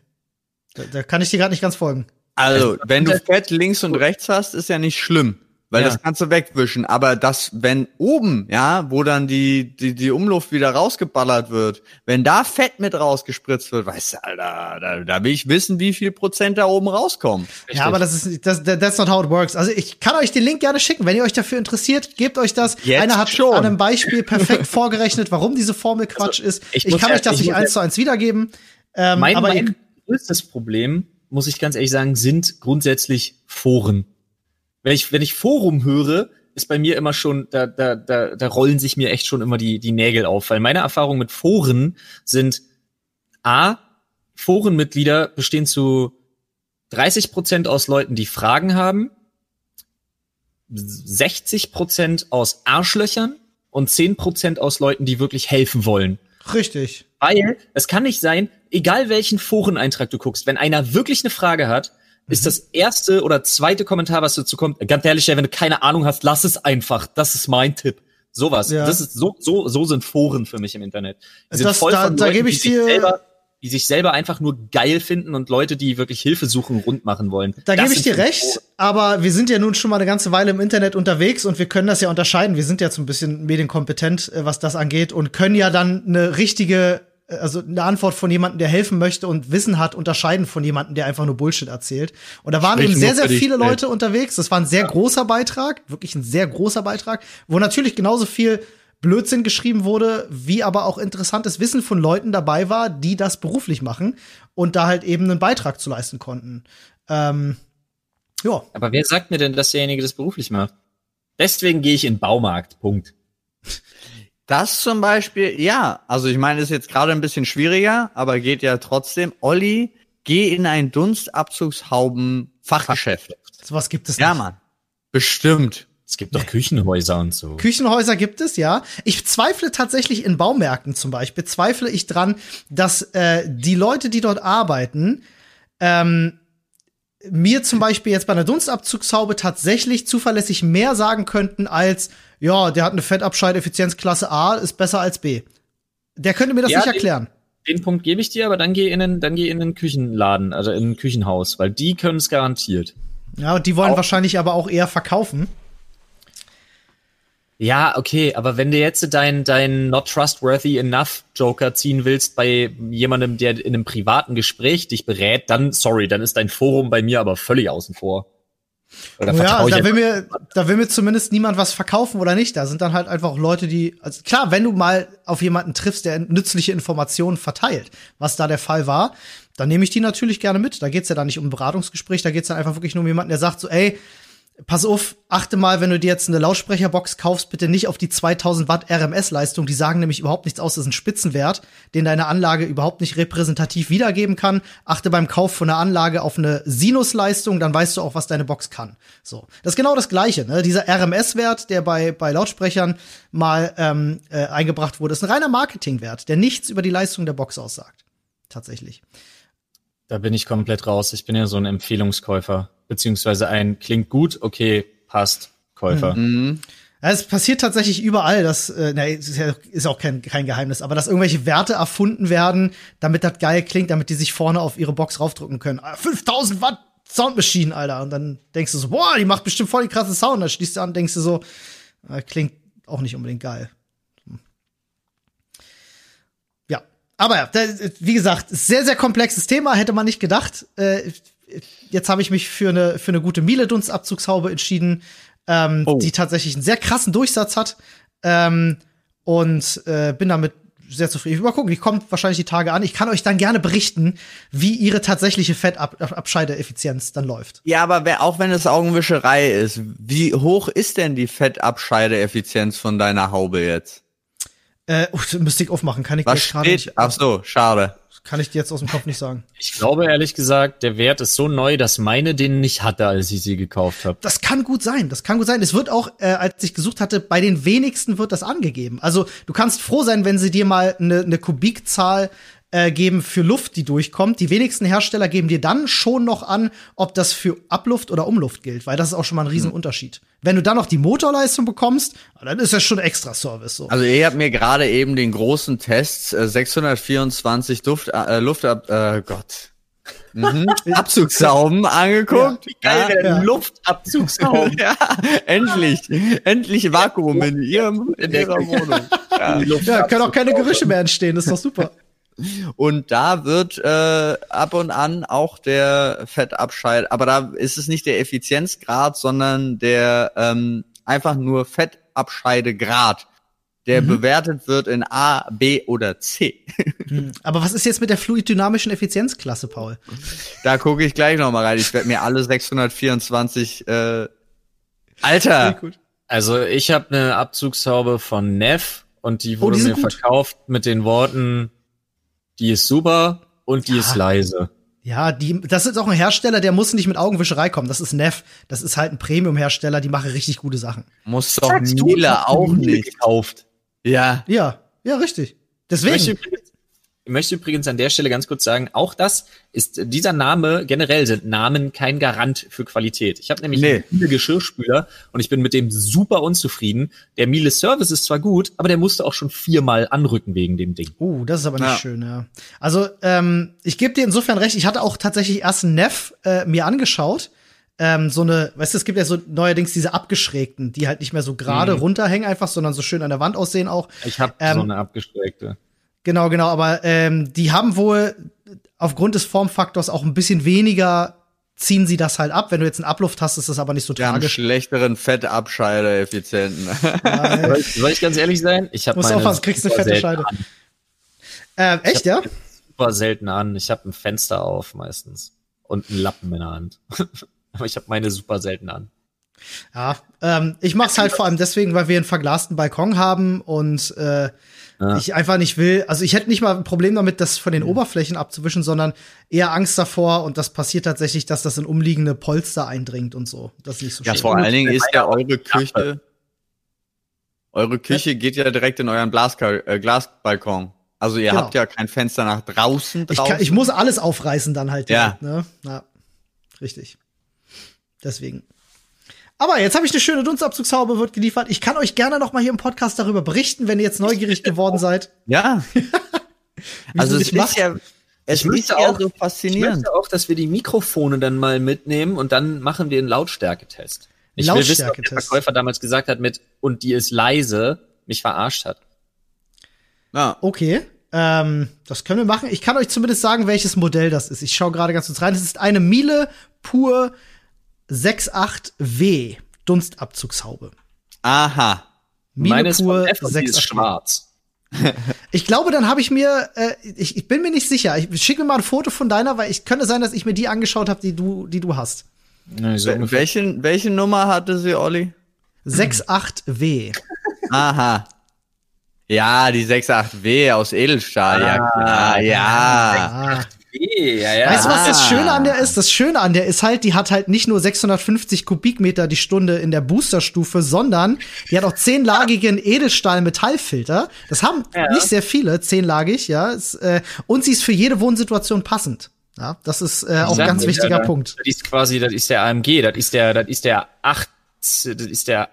Da, da kann ich dir gerade nicht ganz folgen. Also, wenn du Fett links und rechts hast, ist ja nicht schlimm weil ja. das kannst du wegwischen. Aber das, wenn oben, ja, wo dann die, die, die Umluft wieder rausgeballert wird, wenn da Fett mit rausgespritzt wird, weißt du, Alter, da, da will ich wissen, wie viel Prozent da oben rauskommen. Richtig. Ja, aber das ist, das, that's not how it works. Also ich kann euch den Link gerne schicken, wenn ihr euch dafür interessiert, gebt euch das. Jetzt Einer hat schon an einem Beispiel perfekt vorgerechnet, warum diese Formel also, Quatsch also, ist. Ich, ich kann euch das nicht eins zu eins wiedergeben. Ähm, mein, aber mein größtes Problem, muss ich ganz ehrlich sagen, sind grundsätzlich Foren wenn ich, wenn ich Forum höre, ist bei mir immer schon, da, da, da, da rollen sich mir echt schon immer die, die Nägel auf, weil meine Erfahrungen mit Foren sind A, Forenmitglieder bestehen zu 30 Prozent aus Leuten, die Fragen haben, 60 Prozent aus Arschlöchern und 10 Prozent aus Leuten, die wirklich helfen wollen. Richtig. Weil es kann nicht sein, egal welchen Foreneintrag du guckst, wenn einer wirklich eine Frage hat, ist das erste oder zweite Kommentar, was dazu kommt. Ganz ehrlich, wenn du keine Ahnung hast, lass es einfach. Das ist mein Tipp. Sowas. Ja. Das ist so, so, so sind Foren für mich im Internet. Die sind das, voll da, von Leuten, da gebe ich dir selber, die sich selber einfach nur geil finden und Leute, die wirklich Hilfe suchen, rund machen wollen. Da gebe ich dir recht, Foren. aber wir sind ja nun schon mal eine ganze Weile im Internet unterwegs und wir können das ja unterscheiden. Wir sind ja so ein bisschen medienkompetent, äh, was das angeht und können ja dann eine richtige also eine Antwort von jemandem, der helfen möchte und Wissen hat, unterscheiden von jemandem, der einfach nur Bullshit erzählt. Und da waren Sprich eben sehr, sehr viele Leute Welt. unterwegs. Das war ein sehr ja. großer Beitrag, wirklich ein sehr großer Beitrag, wo natürlich genauso viel Blödsinn geschrieben wurde, wie aber auch interessantes Wissen von Leuten dabei war, die das beruflich machen und da halt eben einen Beitrag zu leisten konnten. Ähm, ja. Aber wer sagt mir denn, dass derjenige das beruflich macht? Deswegen gehe ich in den Baumarkt. Punkt. Das zum Beispiel, ja. Also ich meine, ist jetzt gerade ein bisschen schwieriger, aber geht ja trotzdem. Olli, geh in ein Dunstabzugshauben-Fachgeschäft. So was gibt es nicht. Ja, Mann. Bestimmt. Es gibt doch Küchenhäuser und so. Küchenhäuser gibt es, ja. Ich zweifle tatsächlich in Baumärkten zum Beispiel, zweifle ich dran, dass äh, die Leute, die dort arbeiten, ähm, mir zum Beispiel jetzt bei einer Dunstabzugshaube tatsächlich zuverlässig mehr sagen könnten als, ja, der hat eine Fettabscheideffizienzklasse A, ist besser als B. Der könnte mir das ja, nicht erklären. Den, den Punkt gebe ich dir, aber dann geh in den, dann geh in den Küchenladen, also in ein Küchenhaus, weil die können es garantiert. Ja, und die wollen auch. wahrscheinlich aber auch eher verkaufen. Ja, okay, aber wenn du jetzt dein, dein not trustworthy enough Joker ziehen willst bei jemandem, der in einem privaten Gespräch dich berät, dann, sorry, dann ist dein Forum bei mir aber völlig außen vor. Oder ja, da will mir, da will mir zumindest niemand was verkaufen oder nicht. Da sind dann halt einfach Leute, die, also klar, wenn du mal auf jemanden triffst, der nützliche Informationen verteilt, was da der Fall war, dann nehme ich die natürlich gerne mit. Da geht's ja dann nicht um ein Beratungsgespräch, da geht's dann einfach wirklich nur um jemanden, der sagt so, ey, pass auf, achte mal, wenn du dir jetzt eine Lautsprecherbox kaufst, bitte nicht auf die 2000 Watt RMS-Leistung. Die sagen nämlich überhaupt nichts aus. Das ist ein Spitzenwert, den deine Anlage überhaupt nicht repräsentativ wiedergeben kann. Achte beim Kauf von einer Anlage auf eine Sinusleistung, dann weißt du auch, was deine Box kann. So, das ist genau das Gleiche. Ne? Dieser RMS-Wert, der bei bei Lautsprechern mal ähm, äh, eingebracht wurde, ist ein reiner Marketingwert, der nichts über die Leistung der Box aussagt. Tatsächlich. Da bin ich komplett raus. Ich bin ja so ein Empfehlungskäufer beziehungsweise ein klingt gut, okay, passt, Käufer. Mhm. Ja, es passiert tatsächlich überall, dass, äh, na, ist, ja, ist auch kein, kein Geheimnis, aber dass irgendwelche Werte erfunden werden, damit das geil klingt, damit die sich vorne auf ihre Box raufdrücken können. 5000 ah, Watt Soundmaschine, Alter. Und dann denkst du so, boah, die macht bestimmt voll die krasse Sound. Dann schließt du an, denkst du so, äh, klingt auch nicht unbedingt geil. Ja, aber ja, wie gesagt, sehr, sehr komplexes Thema, hätte man nicht gedacht. Äh, jetzt habe ich mich für eine, für eine gute Miele-Dunstabzugshaube entschieden, ähm, oh. die tatsächlich einen sehr krassen Durchsatz hat. Ähm, und äh, bin damit sehr zufrieden. Mal gucken, die kommt wahrscheinlich die Tage an. Ich kann euch dann gerne berichten, wie ihre tatsächliche Fettabscheideeffizienz dann läuft. Ja, aber wer, auch wenn es Augenwischerei ist, wie hoch ist denn die Fettabscheideeffizienz von deiner Haube jetzt? Äh, oh, müsste ich aufmachen, kann ich Was gerade nicht. Ach so, schade. Kann ich dir jetzt aus dem Kopf nicht sagen. Ich glaube ehrlich gesagt, der Wert ist so neu, dass meine den nicht hatte, als ich sie gekauft habe. Das kann gut sein. Das kann gut sein. Es wird auch, äh, als ich gesucht hatte, bei den wenigsten wird das angegeben. Also du kannst froh sein, wenn sie dir mal eine ne Kubikzahl äh, geben für Luft, die durchkommt. Die wenigsten Hersteller geben dir dann schon noch an, ob das für Abluft oder Umluft gilt, weil das ist auch schon mal ein Riesenunterschied. Hm. Wenn du dann noch die Motorleistung bekommst, dann ist das schon extra Service. So. Also ihr habt mir gerade eben den großen Test äh, 624 Duft, äh, Luft ab, äh, Gott. Mhm. Abzugshauben angeguckt. Ja, geil, ja. Luftabzugshauben. ja, endlich. endlich Vakuum in, ihrem, in ihrer Wohnung. Ja, ja können auch keine Gerüche mehr entstehen, das ist doch super. Und da wird äh, ab und an auch der Fettabscheid, aber da ist es nicht der Effizienzgrad, sondern der ähm, einfach nur Fettabscheidegrad, der mhm. bewertet wird in A, B oder C. Hm. Aber was ist jetzt mit der fluiddynamischen Effizienzklasse, Paul? Da gucke ich gleich noch mal rein. Ich werde mir alle 624 äh, Alter. Also ich habe eine Abzugshaube von Neff und die wurde oh, die mir gut. verkauft mit den Worten die ist super und die ja. ist leise. Ja, die, das ist auch ein Hersteller, der muss nicht mit Augenwischerei kommen. Das ist Neff. Das ist halt ein Premium-Hersteller, die machen richtig gute Sachen. Muss doch Miele auch nicht gekauft. Ja. Ja, ja, richtig. Deswegen. Ich möchte übrigens an der Stelle ganz kurz sagen, auch das ist dieser Name, generell sind Namen kein Garant für Qualität. Ich habe nämlich nee. einen Geschirrspüler und ich bin mit dem super unzufrieden. Der Miele Service ist zwar gut, aber der musste auch schon viermal anrücken wegen dem Ding. Uh, das ist aber nicht ja. schön, ja. Also, ähm, ich gebe dir insofern recht, ich hatte auch tatsächlich erst einen Neff äh, mir angeschaut. Ähm, so eine, weißt du, es gibt ja so neuerdings diese abgeschrägten, die halt nicht mehr so gerade mhm. runterhängen einfach, sondern so schön an der Wand aussehen auch. Ich habe ähm, so eine abgeschrägte. Genau, genau, aber ähm, die haben wohl aufgrund des Formfaktors auch ein bisschen weniger ziehen sie das halt ab. Wenn du jetzt einen Abluft hast, ist das aber nicht so die tragisch. Haben schlechteren Fettabscheider-Effizienten. Ja, soll ich ganz ehrlich sein? Ich habe meine aufpassen, kriegst eine fette Scheide. Äh, echt, ja? Super selten an. Ich habe ein Fenster auf meistens und einen Lappen in der Hand. aber ich habe meine super selten an. Ja, ähm, ich mach's halt vor allem deswegen, weil wir einen verglasten Balkon haben und äh, ja. ich einfach nicht will. Also ich hätte nicht mal ein Problem damit, das von den mhm. Oberflächen abzuwischen, sondern eher Angst davor und das passiert tatsächlich, dass das in umliegende Polster eindringt und so. Das ist nicht so Ja, schön. vor allen Dingen ist ja eure Küche, eure Küche geht ja direkt in euren Blaska äh, Glasbalkon. Also ihr genau. habt ja kein Fenster nach draußen. draußen. Ich, kann, ich muss alles aufreißen dann halt. Direkt, ja. Ne? ja. Richtig. Deswegen. Aber jetzt habe ich eine schöne Dunstabzugshaube, wird geliefert. Ich kann euch gerne noch mal hier im Podcast darüber berichten, wenn ihr jetzt neugierig geworden seid. Ja. also es ist ja, es ist ja auch so faszinierend. Ich möchte auch, dass wir die Mikrofone dann mal mitnehmen und dann machen wir einen Lautstärketest. Ich Lautstärke will wissen, ob der Verkäufer damals gesagt hat mit und die ist leise, mich verarscht hat. Ja. Okay. Ähm, das können wir machen. Ich kann euch zumindest sagen, welches Modell das ist. Ich schaue gerade ganz kurz rein. Es ist eine Miele pur 68W Dunstabzugshaube. Aha. Meine pur ist, ist schwarz. ich glaube, dann habe ich mir, äh, ich, ich bin mir nicht sicher. Ich schicke mir mal ein Foto von deiner, weil ich könnte sein, dass ich mir die angeschaut habe, die du, die du hast. Nee, so welche, welche Nummer hatte sie, Olli? 68W. Aha. Ja, die 68W aus Edelstahl. Ah, ja, klar, ja. Ja ja, ja. Weißt du, was das Schöne an der ist? Das Schöne an der ist halt, die hat halt nicht nur 650 Kubikmeter die Stunde in der Boosterstufe, sondern die hat auch zehnlagigen Edelstahl-Metallfilter. Das haben ja. nicht sehr viele, zehnlagig, ja. Äh, und sie ist für jede Wohnsituation passend. Ja, das ist äh, auch ein ganz wichtiger ja, Punkt. Das ist quasi, das ist der AMG, das ist der, das ist der acht, das ist der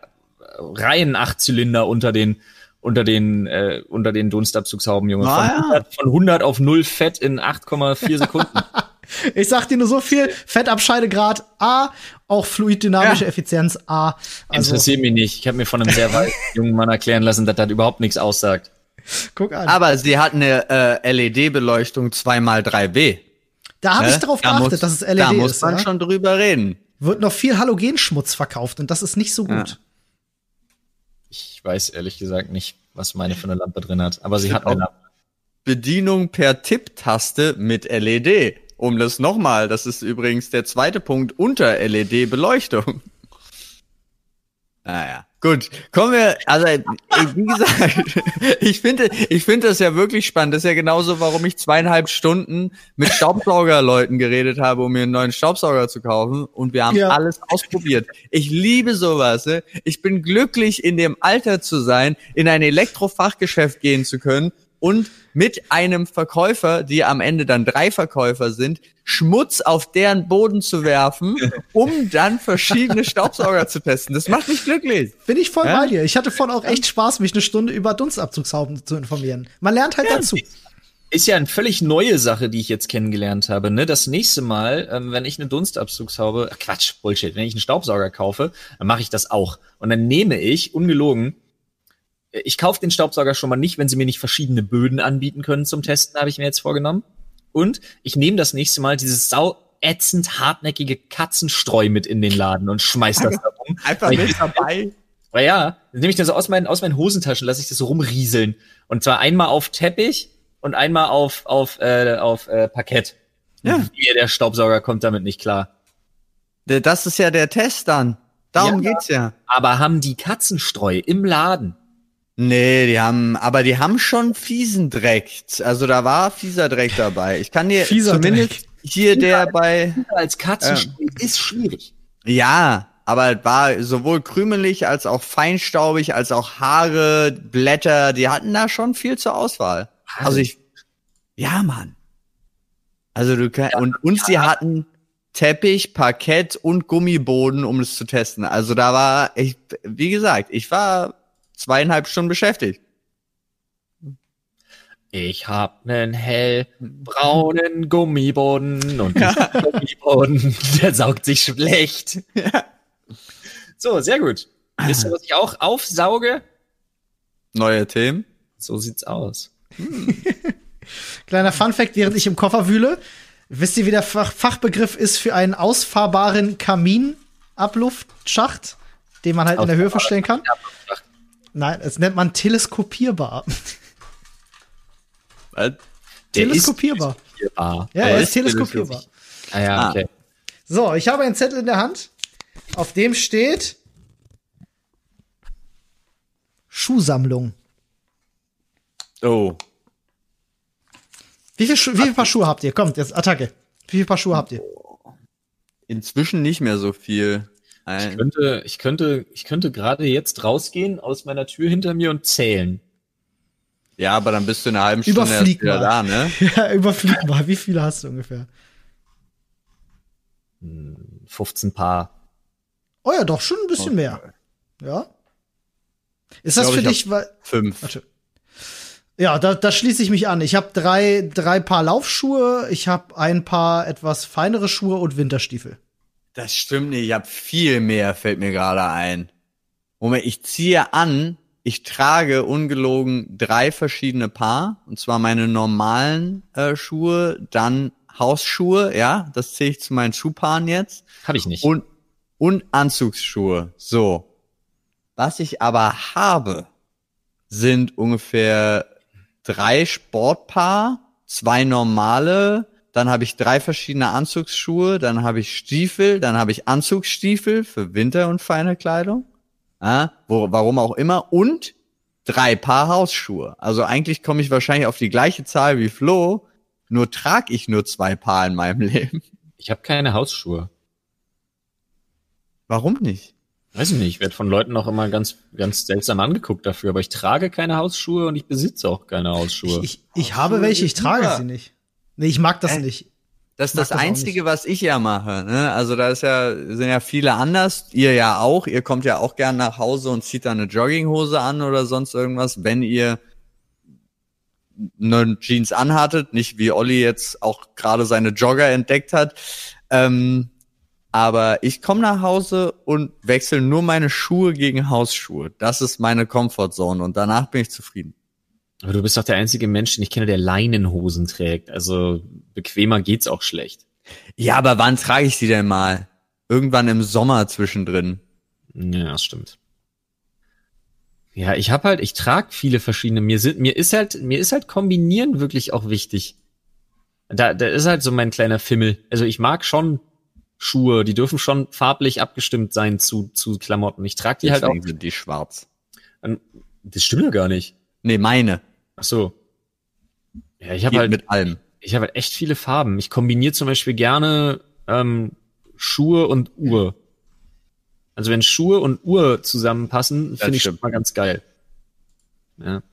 Reihen Achtzylinder unter den unter den äh, unter den Dunstabzugshauben, Junge. Ah, von, 100, von 100 auf 0 Fett in 8,4 Sekunden. ich sag dir nur so viel, Fettabscheidegrad A, auch fluiddynamische ja. Effizienz A. Also Interessiert mich nicht. Ich habe mir von einem sehr weißen jungen Mann erklären lassen, dass das überhaupt nichts aussagt. Guck an. Aber sie hat eine äh, LED-Beleuchtung 2x3B. Da habe ne? ich darauf geachtet, muss, dass es LED ist. Da muss ist, man ja? schon drüber reden. Wird noch viel Halogenschmutz verkauft und das ist nicht so gut. Ja. Ich weiß ehrlich gesagt nicht, was meine für eine Lampe drin hat, aber sie hat eine Lampe. Bedienung per Tipptaste mit LED. Um das nochmal, das ist übrigens der zweite Punkt unter LED-Beleuchtung. Naja, gut. Kommen wir, also wie gesagt, ich finde, ich finde das ja wirklich spannend. Das ist ja genauso, warum ich zweieinhalb Stunden mit Staubsaugerleuten geredet habe, um mir einen neuen Staubsauger zu kaufen. Und wir haben ja. alles ausprobiert. Ich liebe sowas. Ne? Ich bin glücklich, in dem Alter zu sein, in ein Elektrofachgeschäft gehen zu können und mit einem Verkäufer, die am Ende dann drei Verkäufer sind, Schmutz auf deren Boden zu werfen, um dann verschiedene Staubsauger zu testen. Das macht mich glücklich. Bin ich voll ja? bei dir. Ich hatte vorhin auch echt Spaß, mich eine Stunde über Dunstabzugshauben zu informieren. Man lernt halt ja, dazu. Ist ja eine völlig neue Sache, die ich jetzt kennengelernt habe. Ne? Das nächste Mal, ähm, wenn ich eine Dunstabzugshaube, Quatsch, Bullshit, wenn ich einen Staubsauger kaufe, dann mache ich das auch. Und dann nehme ich, ungelogen, ich kaufe den Staubsauger schon mal nicht, wenn sie mir nicht verschiedene Böden anbieten können zum Testen, habe ich mir jetzt vorgenommen. Und ich nehme das nächste Mal dieses sau ätzend hartnäckige Katzenstreu mit in den Laden und schmeiß das da rum. Einfach mit dabei. Weil ja, dann nehme ich das aus meinen, aus meinen Hosentaschen, lasse ich das so rumrieseln. Und zwar einmal auf Teppich und einmal auf, auf, äh, auf äh, Parkett. Ja. Wie der Staubsauger kommt damit nicht klar. Das ist ja der Test dann. Darum ja, geht's ja. Aber haben die Katzenstreu im Laden Nee, die haben, aber die haben schon fiesen Dreck. Also da war fieser Dreck dabei. Ich kann dir fieser zumindest Dreck. hier der bei als Katzen äh, ist schwierig. Ja, aber war sowohl krümelig als auch feinstaubig als auch Haare, Blätter. Die hatten da schon viel zur Auswahl. Also ich, ja, Mann. Also du kannst, ja, und, und sie hatten Teppich, Parkett und Gummiboden, um es zu testen. Also da war ich, wie gesagt, ich war zweieinhalb Stunden beschäftigt. Ich hab nen hellbraunen Gummiboden und ja. Gummiboden, der saugt sich schlecht. Ja. So, sehr gut. Wisst ihr, was ich auch aufsauge? Neue Themen? So sieht's aus. Hm. Kleiner Funfact, während ich im Koffer wühle. Wisst ihr, wie der Fach Fachbegriff ist für einen ausfahrbaren Kaminabluftsschacht, den man halt in der Höhe verstellen kann? Nein, es nennt man teleskopierbar. Was? teleskopierbar. teleskopierbar. Ja, er ist teleskopierbar. Ah ja, okay. So, ich habe einen Zettel in der Hand, auf dem steht Schuhsammlung. Oh. Wie viel, wie viel Paar Schuhe habt ihr? Kommt, jetzt Attacke. Wie viele Paar Schuhe habt ihr? Inzwischen nicht mehr so viel. Ich könnte, ich könnte, ich könnte gerade jetzt rausgehen aus meiner Tür hinter mir und zählen. Ja, aber dann bist du in einer halben Stunde Überflieg erst wieder mal. da, ne? ja, überflieg mal. Wie viele hast du ungefähr? 15 hm, Paar. Oh ja, doch schon ein bisschen okay. mehr. Ja. Ist das für dich, weil fünf? Warte. Ja, da, da schließe ich mich an. Ich habe drei, drei Paar Laufschuhe, ich habe ein paar etwas feinere Schuhe und Winterstiefel. Das stimmt nicht. Ich habe viel mehr, fällt mir gerade ein. Moment, ich ziehe an, ich trage ungelogen drei verschiedene Paar. Und zwar meine normalen äh, Schuhe, dann Hausschuhe, ja, das zähle ich zu meinen Schuhpaaren jetzt. Habe ich nicht. Und, und Anzugsschuhe. So. Was ich aber habe, sind ungefähr drei Sportpaar, zwei normale, dann habe ich drei verschiedene Anzugsschuhe, dann habe ich Stiefel, dann habe ich Anzugsstiefel für Winter und feine Kleidung, ja, wo, warum auch immer, und drei Paar Hausschuhe. Also eigentlich komme ich wahrscheinlich auf die gleiche Zahl wie Flo, nur trage ich nur zwei Paar in meinem Leben. Ich habe keine Hausschuhe. Warum nicht? Weiß ich nicht, ich werde von Leuten auch immer ganz, ganz seltsam angeguckt dafür, aber ich trage keine Hausschuhe und ich besitze auch keine Hausschuhe. Ich, ich, ich habe welche, ich trage sie nicht. Nee, ich mag das äh, nicht. Das ist das das Einzige, was ich ja mache. Ne? Also da ist ja, sind ja viele anders. Ihr ja auch. Ihr kommt ja auch gern nach Hause und zieht da eine Jogginghose an oder sonst irgendwas, wenn ihr eine Jeans anhattet. Nicht wie Olli jetzt auch gerade seine Jogger entdeckt hat. Ähm, aber ich komme nach Hause und wechsle nur meine Schuhe gegen Hausschuhe. Das ist meine Comfortzone und danach bin ich zufrieden. Aber du bist doch der einzige Mensch, den ich kenne, der Leinenhosen trägt. Also bequemer geht's auch schlecht. Ja, aber wann trage ich sie denn mal? Irgendwann im Sommer zwischendrin. Ja, das stimmt. Ja, ich habe halt, ich trage viele verschiedene. Mir sind, mir ist halt, mir ist halt kombinieren wirklich auch wichtig. Da, da ist halt so mein kleiner Fimmel. Also ich mag schon Schuhe, die dürfen schon farblich abgestimmt sein zu, zu Klamotten. Ich trage die Deswegen halt auch. sind die schwarz. Das stimmt ja gar nicht. Nee, meine. Ach so. Ja, ich habe halt mit allem. Ich habe halt echt viele Farben. Ich kombiniere zum Beispiel gerne ähm, Schuhe und Uhr. Also wenn Schuhe und Uhr zusammenpassen, finde ich schon mal ganz geil. Ja.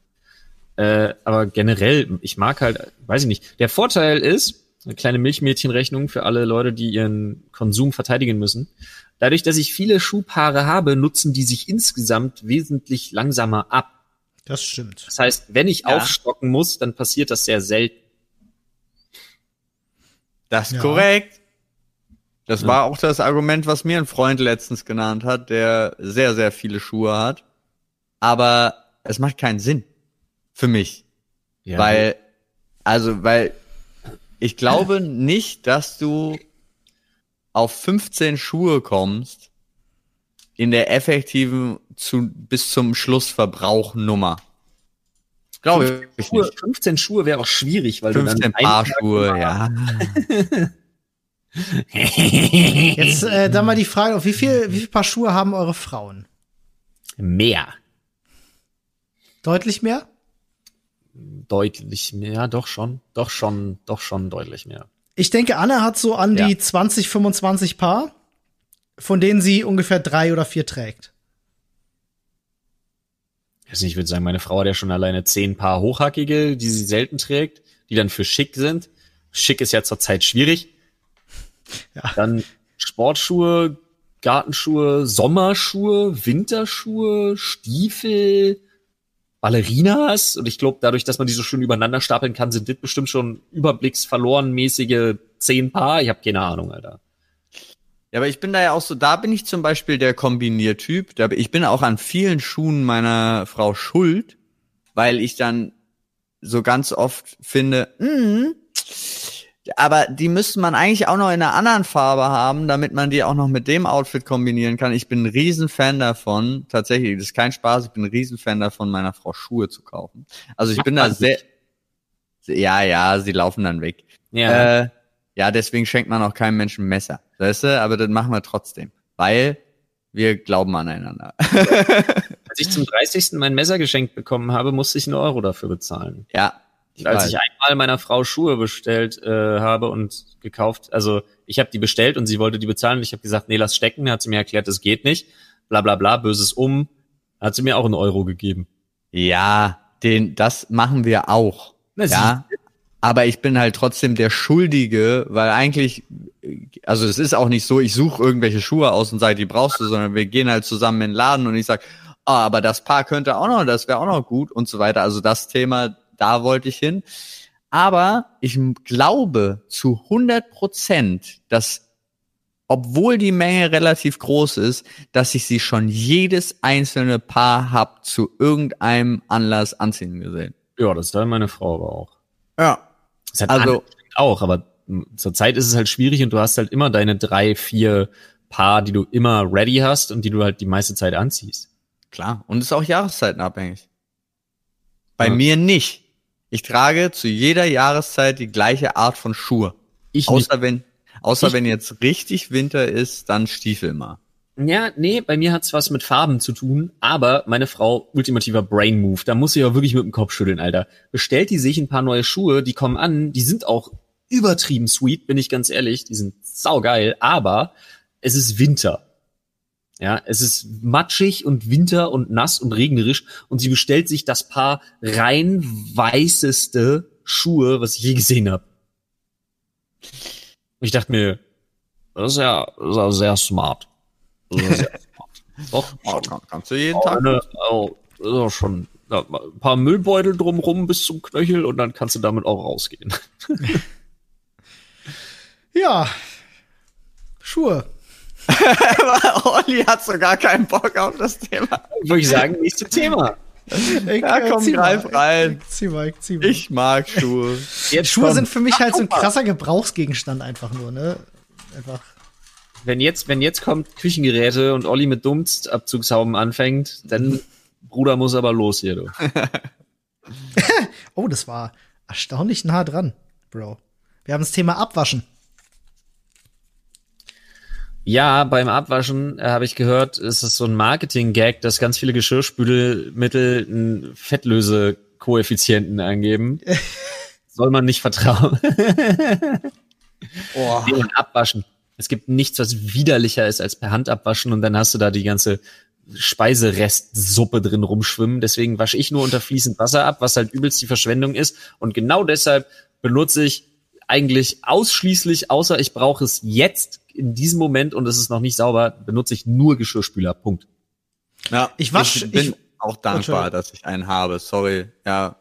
Äh, aber generell, ich mag halt, weiß ich nicht. Der Vorteil ist, eine kleine Milchmädchenrechnung für alle Leute, die ihren Konsum verteidigen müssen. Dadurch, dass ich viele Schuhpaare habe, nutzen die sich insgesamt wesentlich langsamer ab. Das stimmt. Das heißt, wenn ich ja. aufstocken muss, dann passiert das sehr selten. Das ist ja. korrekt. Das ja. war auch das Argument, was mir ein Freund letztens genannt hat, der sehr, sehr viele Schuhe hat. Aber es macht keinen Sinn. Für mich. Ja. Weil, also, weil ich glaube nicht, dass du auf 15 Schuhe kommst in der effektiven zu, bis zum Schlussverbrauch Nummer. Glaube ich Schuhe, nicht. 15 Schuhe wäre auch schwierig, weil 15 du dann Paar Schuhe, ja. Jetzt äh, dann mal die Frage, auf wie viel, wie viel Paar Schuhe haben eure Frauen? Mehr. Deutlich mehr? Deutlich mehr, doch schon, doch schon, doch schon deutlich mehr. Ich denke, Anne hat so an ja. die 20, 25 Paar, von denen sie ungefähr drei oder vier trägt. Also ich würde sagen, meine Frau hat ja schon alleine zehn Paar hochhackige, die sie selten trägt, die dann für schick sind. Schick ist ja zurzeit schwierig. Ja. Dann Sportschuhe, Gartenschuhe, Sommerschuhe, Winterschuhe, Stiefel, Ballerinas. Und ich glaube, dadurch, dass man die so schön übereinander stapeln kann, sind das bestimmt schon überblicksverlorenmäßige zehn Paar. Ich habe keine Ahnung, Alter. Ja, aber ich bin da ja auch so, da bin ich zum Beispiel der Kombiniertyp. Ich bin auch an vielen Schuhen meiner Frau schuld, weil ich dann so ganz oft finde, mh, hm, aber die müsste man eigentlich auch noch in einer anderen Farbe haben, damit man die auch noch mit dem Outfit kombinieren kann. Ich bin ein Riesenfan davon, tatsächlich, das ist kein Spaß, ich bin ein Riesenfan davon, meiner Frau Schuhe zu kaufen. Also ich bin da sehr, ja, ja, sie laufen dann weg. Ja. Äh, ja, deswegen schenkt man auch keinem Menschen Messer. Weißt du, aber das machen wir trotzdem. Weil wir glauben aneinander. Als ich zum 30. mein Messer geschenkt bekommen habe, musste ich einen Euro dafür bezahlen. Ja, ich Als ich einmal meiner Frau Schuhe bestellt äh, habe und gekauft, also ich habe die bestellt und sie wollte die bezahlen und ich habe gesagt, nee, lass stecken. Hat sie mir erklärt, es geht nicht. Bla bla bla, böses um. Hat sie mir auch einen Euro gegeben. Ja, den, das machen wir auch. Na, ja. Aber ich bin halt trotzdem der Schuldige, weil eigentlich, also es ist auch nicht so, ich suche irgendwelche Schuhe aus und sage, die brauchst du, sondern wir gehen halt zusammen in den Laden und ich sag, ah, aber das Paar könnte auch noch, das wäre auch noch gut und so weiter. Also das Thema, da wollte ich hin. Aber ich glaube zu 100 Prozent, dass obwohl die Menge relativ groß ist, dass ich sie schon jedes einzelne Paar hab zu irgendeinem Anlass anziehen gesehen. Ja, das ist meine Frau aber auch. Ja. Das hat also auch, aber zurzeit ist es halt schwierig und du hast halt immer deine drei, vier Paar, die du immer ready hast und die du halt die meiste Zeit anziehst. Klar. Und ist auch jahreszeitenabhängig. Bei ja. mir nicht. Ich trage zu jeder Jahreszeit die gleiche Art von Schuhe. Ich außer nicht. wenn, außer ich wenn jetzt richtig Winter ist, dann Stiefel mal. Ja, nee, bei mir hat's was mit Farben zu tun, aber meine Frau, ultimativer Brain Move, da muss sie ja wirklich mit dem Kopf schütteln, Alter. Bestellt die sich ein paar neue Schuhe, die kommen an, die sind auch übertrieben sweet, bin ich ganz ehrlich, die sind saugeil, aber es ist Winter. Ja, es ist matschig und winter und nass und regnerisch und sie bestellt sich das Paar rein weißeste Schuhe, was ich je gesehen habe. Ich dachte mir, das ist ja, das ist ja sehr smart. Doch, oh, kann, kannst du jeden Tag. Eine, oh, oh, schon ja, ein paar Müllbeutel drumrum bis zum Knöchel und dann kannst du damit auch rausgehen. ja, Schuhe. Olli hat so gar keinen Bock auf das Thema. Würde ich sagen, nächstes Thema. Ich, ja, komm, greif mal. rein. Ich, zieh mal, ich, zieh mal. ich mag Schuhe. Jetzt Schuhe komm. sind für mich halt so ein krasser Gebrauchsgegenstand einfach nur, ne? Einfach. Wenn jetzt, wenn jetzt kommt Küchengeräte und Olli mit Dumpstabzugshauben anfängt, dann Bruder muss aber los hier, du. oh, das war erstaunlich nah dran, Bro. Wir haben das Thema Abwaschen. Ja, beim Abwaschen äh, habe ich gehört, ist es so ein Marketing-Gag, dass ganz viele Geschirrspülmittel einen Fettlöse-Koeffizienten angeben. Soll man nicht vertrauen. oh. Abwaschen. Es gibt nichts, was widerlicher ist als per Hand abwaschen und dann hast du da die ganze Speiserestsuppe drin rumschwimmen. Deswegen wasche ich nur unter fließend Wasser ab, was halt übelst die Verschwendung ist. Und genau deshalb benutze ich eigentlich ausschließlich, außer ich brauche es jetzt in diesem Moment und es ist noch nicht sauber, benutze ich nur Geschirrspüler. Punkt. Ja, ich wasche. Ich bin ich, auch dankbar, dass ich einen habe. Sorry, ja.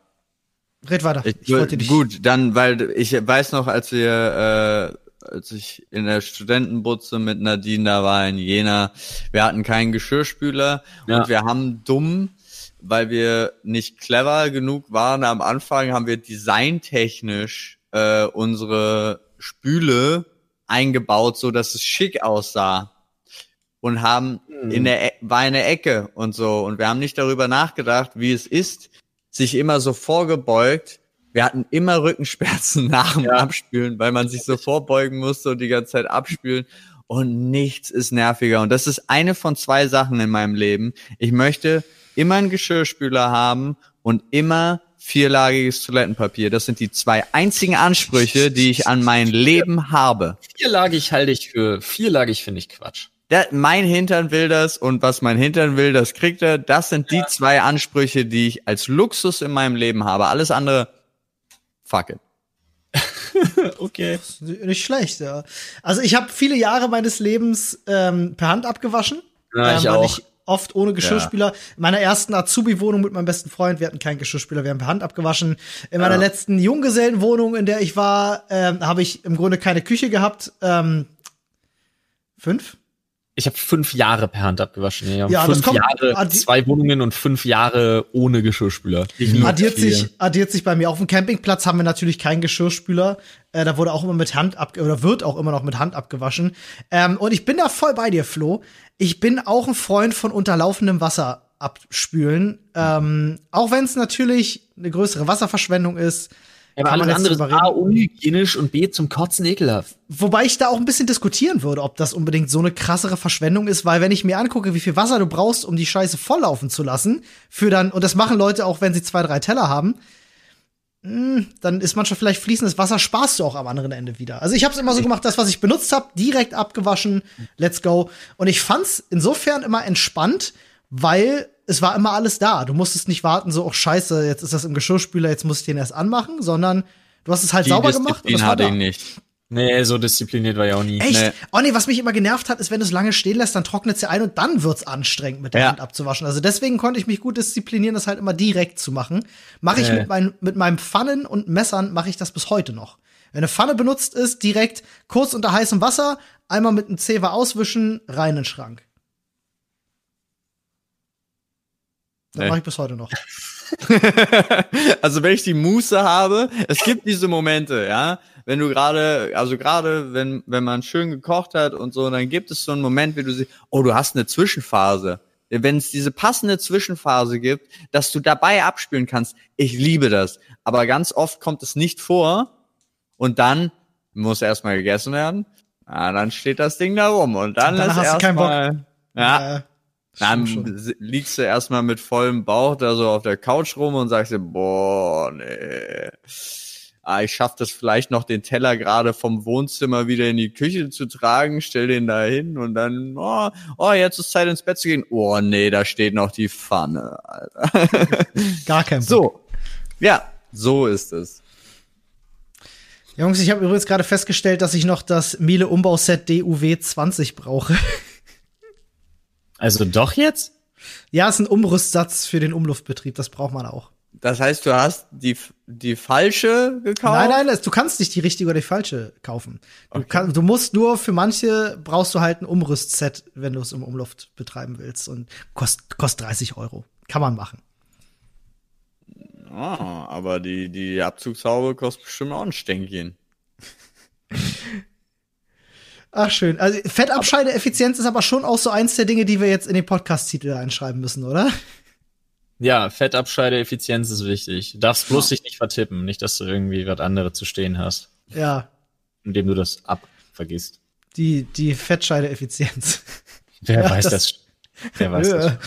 Red weiter. Ich, ich wollte dich. Gut, dann, weil ich weiß noch, als wir, äh, als ich in der Studentenbutze mit Nadine da war in Jena, wir hatten keinen Geschirrspüler ja. und wir haben dumm, weil wir nicht clever genug waren am Anfang, haben wir designtechnisch äh, unsere Spüle eingebaut, so dass es schick aussah und haben mhm. in der e war eine Ecke und so und wir haben nicht darüber nachgedacht, wie es ist, sich immer so vorgebeugt. Wir hatten immer Rückenschmerzen nach dem ja. Abspülen, weil man sich so vorbeugen musste und die ganze Zeit abspülen und nichts ist nerviger und das ist eine von zwei Sachen in meinem Leben. Ich möchte immer einen Geschirrspüler haben und immer vierlagiges Toilettenpapier. Das sind die zwei einzigen Ansprüche, die ich an mein Leben habe. Vierlagig halte ich für, vierlagig finde ich Quatsch. Der, mein Hintern will das und was mein Hintern will, das kriegt er. Das sind ja. die zwei Ansprüche, die ich als Luxus in meinem Leben habe. Alles andere, fuck it. okay. Nicht schlecht, ja. Also ich habe viele Jahre meines Lebens ähm, per Hand abgewaschen. Ja, ich ähm, auch. Ich oft ohne Geschirrspüler. Ja. In meiner ersten Azubi-Wohnung mit meinem besten Freund, wir hatten keinen Geschirrspüler, wir haben per Hand abgewaschen. In meiner ja. letzten Junggesellenwohnung, in der ich war, ähm, habe ich im Grunde keine Küche gehabt. Ähm, fünf? Ich habe fünf Jahre per Hand abgewaschen. Ja, ja fünf kommt, Jahre, zwei Wohnungen und fünf Jahre ohne Geschirrspüler. Addiert sich, addiert sich bei mir. Auf dem Campingplatz haben wir natürlich keinen Geschirrspüler. Äh, da wurde auch immer mit Hand ab oder wird auch immer noch mit Hand abgewaschen. Ähm, und ich bin da voll bei dir, Flo. Ich bin auch ein Freund von unterlaufendem Wasser abspülen. Ähm, auch wenn es natürlich eine größere Wasserverschwendung ist. Ja, aber alles andere ist A, unhygienisch und B, zum Kotzen ekelhaft. Wobei ich da auch ein bisschen diskutieren würde, ob das unbedingt so eine krassere Verschwendung ist, weil wenn ich mir angucke, wie viel Wasser du brauchst, um die Scheiße volllaufen zu lassen, für dann, und das machen Leute auch, wenn sie zwei, drei Teller haben, mh, hm, dann ist manchmal vielleicht fließendes Wasser, sparst du auch am anderen Ende wieder. Also ich habe es immer so gemacht, das, was ich benutzt habe, direkt abgewaschen, let's go. Und ich fand's insofern immer entspannt, weil es war immer alles da. Du musstest nicht warten, so, oh scheiße, jetzt ist das im Geschirrspüler, jetzt muss ich den erst anmachen, sondern du hast es halt Die sauber Disziplin gemacht. Das hatte da. nicht. Nee, so diszipliniert war ja auch nie. Echt? Nee. Oh nee, was mich immer genervt hat, ist, wenn du es lange stehen lässt, dann trocknet es ja ein und dann wird's anstrengend, mit der ja. Hand abzuwaschen. Also deswegen konnte ich mich gut disziplinieren, das halt immer direkt zu machen. Mache ich äh. mit, mein, mit meinem Pfannen und Messern, mache ich das bis heute noch. Wenn eine Pfanne benutzt ist, direkt kurz unter heißem Wasser, einmal mit einem Zewa auswischen, rein in den Schrank. Das nee. mache ich bis heute noch. also wenn ich die Muße habe, es gibt diese Momente, ja, wenn du gerade, also gerade wenn wenn man schön gekocht hat und so, dann gibt es so einen Moment, wie du siehst, oh, du hast eine Zwischenphase. Wenn es diese passende Zwischenphase gibt, dass du dabei abspülen kannst, ich liebe das. Aber ganz oft kommt es nicht vor und dann muss erstmal gegessen werden. Ah, dann steht das Ding da rum und dann, und dann ist erstmal ja. Dann liegst du erstmal mit vollem Bauch da so auf der Couch rum und sagst dir, boah, nee. Ah, ich schaff das vielleicht noch, den Teller gerade vom Wohnzimmer wieder in die Küche zu tragen, stell den da hin und dann, oh, oh, jetzt ist Zeit ins Bett zu gehen. Oh, nee, da steht noch die Pfanne, Alter. Gar kein Bock. So. Ja, so ist es. Jungs, ich habe übrigens gerade festgestellt, dass ich noch das Miele Umbauset DUW 20 brauche. Also doch jetzt? Ja, ist ein Umrüstsatz für den Umluftbetrieb, das braucht man auch. Das heißt, du hast die, die falsche gekauft? Nein, nein, du kannst nicht die richtige oder die falsche kaufen. Du, okay. kann, du musst nur für manche brauchst du halt ein Umrüstset, wenn du es im Umluft betreiben willst und kostet kost 30 Euro. Kann man machen. Ah, aber die, die Abzugshaube kostet bestimmt auch ein Stänkchen. Ach schön. Also Fettabscheideeffizienz ist aber schon auch so eins der Dinge, die wir jetzt in den Podcast-Titel einschreiben müssen, oder? Ja, Fettabscheideeffizienz ist wichtig. Du darfst bloß dich nicht vertippen, nicht, dass du irgendwie was anderes zu stehen hast. Ja. Indem du das ab vergisst. Die, die Fettscheideeffizienz. Wer ja, weiß das, das Wer weiß das?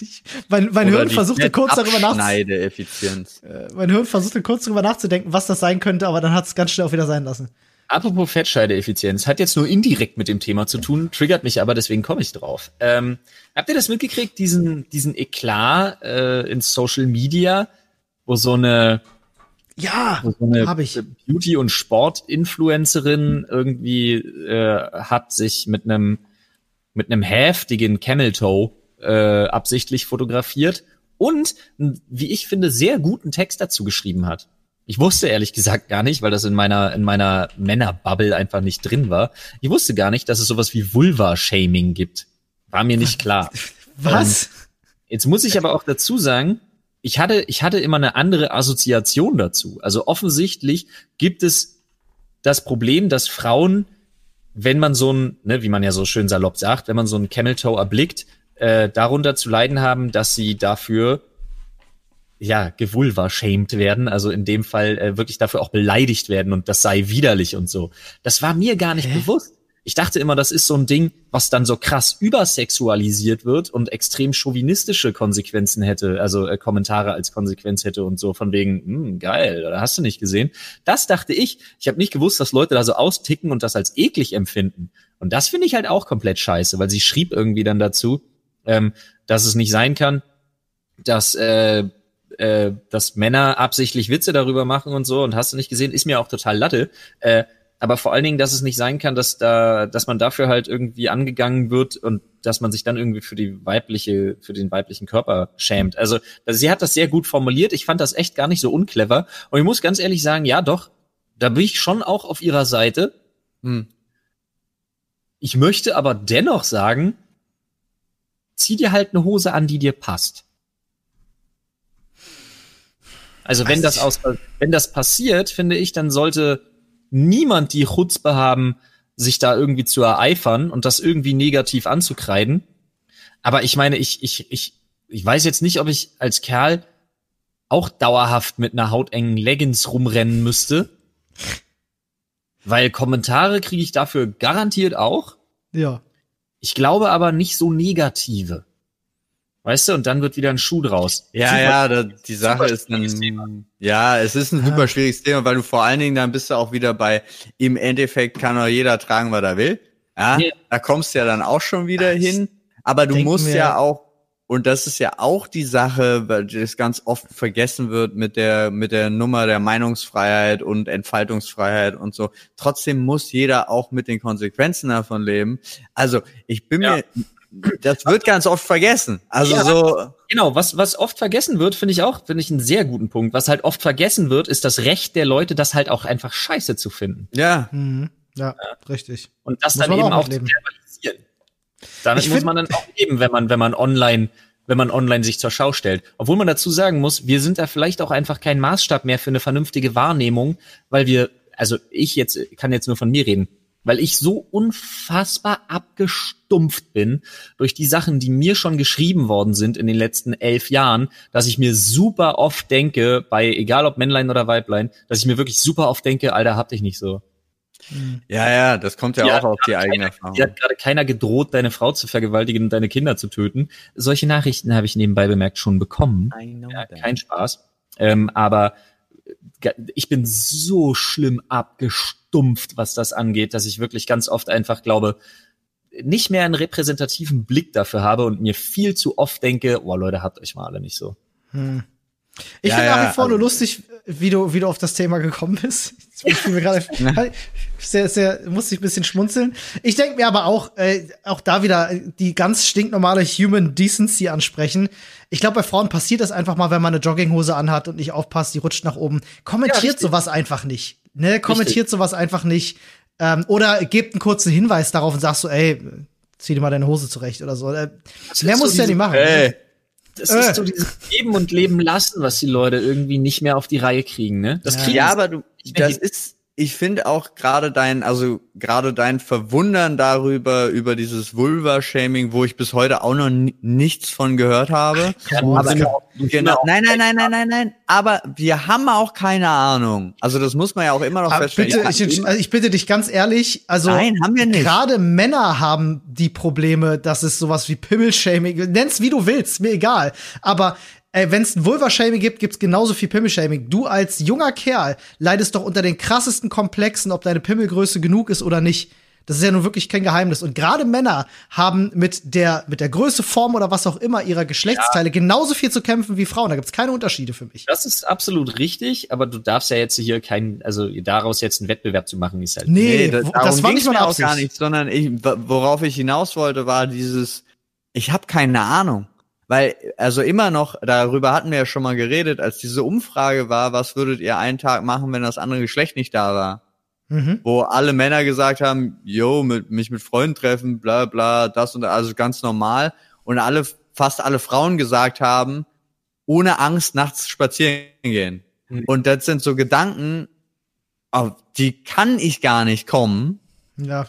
Ich, mein mein Hirn versuchte kurz darüber nachzudenken. Äh, mein Hirn versuchte kurz darüber nachzudenken, was das sein könnte, aber dann hat es ganz schnell auch wieder sein lassen. Apropos Fettscheideeffizienz, hat jetzt nur indirekt mit dem Thema zu tun, triggert mich aber, deswegen komme ich drauf. Ähm, habt ihr das mitgekriegt, diesen, diesen Eklat äh, in Social Media, wo so eine ja, so eine hab ich. Beauty- und Sport-Influencerin irgendwie äh, hat sich mit einem mit einem heftigen Camel Toe äh, absichtlich fotografiert und, wie ich finde, sehr guten Text dazu geschrieben hat. Ich wusste ehrlich gesagt gar nicht, weil das in meiner, in meiner Männerbubble einfach nicht drin war. Ich wusste gar nicht, dass es sowas wie Vulva-Shaming gibt. War mir nicht klar. Was? Und jetzt muss ich aber auch dazu sagen, ich hatte, ich hatte immer eine andere Assoziation dazu. Also offensichtlich gibt es das Problem, dass Frauen wenn man so ein, ne, wie man ja so schön salopp sagt, wenn man so ein Camel Toe erblickt, äh, darunter zu leiden haben, dass sie dafür ja gewulva shamed werden, also in dem Fall äh, wirklich dafür auch beleidigt werden und das sei widerlich und so. Das war mir gar nicht Hä? bewusst. Ich dachte immer, das ist so ein Ding, was dann so krass übersexualisiert wird und extrem chauvinistische Konsequenzen hätte, also äh, Kommentare als Konsequenz hätte und so von wegen, hm, geil, oder hast du nicht gesehen? Das dachte ich. Ich habe nicht gewusst, dass Leute da so austicken und das als eklig empfinden. Und das finde ich halt auch komplett scheiße, weil sie schrieb irgendwie dann dazu, ähm, dass es nicht sein kann, dass äh, äh, dass Männer absichtlich Witze darüber machen und so und hast du nicht gesehen, ist mir auch total Latte. Äh, aber vor allen Dingen, dass es nicht sein kann, dass da, dass man dafür halt irgendwie angegangen wird und dass man sich dann irgendwie für die weibliche, für den weiblichen Körper schämt. Also, also sie hat das sehr gut formuliert. Ich fand das echt gar nicht so unclever. Und ich muss ganz ehrlich sagen, ja, doch, da bin ich schon auch auf ihrer Seite. Hm. Ich möchte aber dennoch sagen, zieh dir halt eine Hose an, die dir passt. Also wenn das aus, wenn das passiert, finde ich, dann sollte niemand die Chutzpe haben, sich da irgendwie zu ereifern und das irgendwie negativ anzukreiden. Aber ich meine, ich, ich, ich, ich weiß jetzt nicht, ob ich als Kerl auch dauerhaft mit einer hautengen Leggings rumrennen müsste. Weil Kommentare kriege ich dafür garantiert auch. Ja. Ich glaube aber nicht so negative. Weißt du, und dann wird wieder ein Schuh draus. Ja, super, ja, da, die Sache ist dann, ja, es ist ein ja. super schwieriges Thema, weil du vor allen Dingen dann bist du auch wieder bei, im Endeffekt kann auch jeder tragen, was er will. Ja, ja. da kommst du ja dann auch schon wieder Ach, hin. Aber du musst ja auch, und das ist ja auch die Sache, weil das ganz oft vergessen wird mit der, mit der Nummer der Meinungsfreiheit und Entfaltungsfreiheit und so. Trotzdem muss jeder auch mit den Konsequenzen davon leben. Also, ich bin ja. mir das wird ganz oft vergessen. Also ja, so. Genau, was, was oft vergessen wird, finde ich auch, finde ich einen sehr guten Punkt. Was halt oft vergessen wird, ist das Recht der Leute, das halt auch einfach scheiße zu finden. Ja. Mhm. Ja, ja, richtig. Und das muss dann eben auch, auch zu verbalisieren. Damit ich muss man dann auch leben, wenn man, wenn man online, wenn man online sich zur Schau stellt. Obwohl man dazu sagen muss, wir sind da vielleicht auch einfach kein Maßstab mehr für eine vernünftige Wahrnehmung, weil wir, also ich jetzt, kann jetzt nur von mir reden weil ich so unfassbar abgestumpft bin durch die Sachen, die mir schon geschrieben worden sind in den letzten elf Jahren, dass ich mir super oft denke, bei egal ob Männlein oder Weiblein, dass ich mir wirklich super oft denke, Alter, hab dich nicht so. Ja, ja, das kommt ja die auch auf die eigene Erfahrung. Die hat gerade keiner gedroht, deine Frau zu vergewaltigen und deine Kinder zu töten. Solche Nachrichten habe ich nebenbei bemerkt schon bekommen. Ja, kein Spaß. Ähm, aber ich bin so schlimm abgestumpft, was das angeht, dass ich wirklich ganz oft einfach glaube, nicht mehr einen repräsentativen Blick dafür habe und mir viel zu oft denke, oh Leute, habt euch mal alle nicht so. Hm. Ich ja, finde nach wie vor also, nur lustig, wie du, wie du auf das Thema gekommen bist. Ich mir gerade sehr, sehr, musste ich ein bisschen schmunzeln. Ich denke mir aber auch, äh, auch da wieder die ganz stinknormale Human Decency ansprechen. Ich glaube, bei Frauen passiert das einfach mal, wenn man eine Jogginghose anhat und nicht aufpasst, die rutscht nach oben. Kommentiert ja, sowas einfach nicht. Ne? Kommentiert richtig. sowas einfach nicht. Ähm, oder gebt einen kurzen Hinweis darauf und sagst so, ey, zieh dir mal deine Hose zurecht oder so. Äh, mehr musst du ja nicht machen. Ey. Das äh. ist so dieses Leben und Leben lassen, was die Leute irgendwie nicht mehr auf die Reihe kriegen, ne? Das kriegen ja, aber du, das ist, ich finde auch gerade dein, also gerade dein Verwundern darüber, über dieses Vulva-Shaming, wo ich bis heute auch noch nichts von gehört habe. Ach, aber, genau, genau, nein, nein, nein, nein, nein, nein. Aber wir haben auch keine Ahnung. Also das muss man ja auch immer noch aber feststellen. Bitte, ich, also ich bitte dich ganz ehrlich, also nein, haben wir nicht. Gerade Männer haben die Probleme, dass es sowas wie Pimmel-Shaming, nenn's wie du willst, mir egal. Aber Ey, wenn es ein Vulva-Shaming gibt, gibt's genauso viel Pimmel-Shaming. Du als junger Kerl leidest doch unter den krassesten Komplexen, ob deine Pimmelgröße genug ist oder nicht. Das ist ja nun wirklich kein Geheimnis. Und gerade Männer haben mit der, mit der Größe, Form oder was auch immer ihrer Geschlechtsteile ja. genauso viel zu kämpfen wie Frauen. Da gibt's keine Unterschiede für mich. Das ist absolut richtig, aber du darfst ja jetzt hier keinen, also daraus jetzt einen Wettbewerb zu machen, ist halt. Nee, nee das, das war nicht meine auch gar nicht, sondern ich, worauf ich hinaus wollte, war dieses, ich habe keine Ahnung. Weil, also immer noch, darüber hatten wir ja schon mal geredet, als diese Umfrage war, was würdet ihr einen Tag machen, wenn das andere Geschlecht nicht da war? Mhm. Wo alle Männer gesagt haben, yo, mit, mich mit Freunden treffen, bla bla, das und das, also ganz normal. Und alle, fast alle Frauen gesagt haben, ohne Angst nachts spazieren gehen. Mhm. Und das sind so Gedanken, auf die kann ich gar nicht kommen. Ja.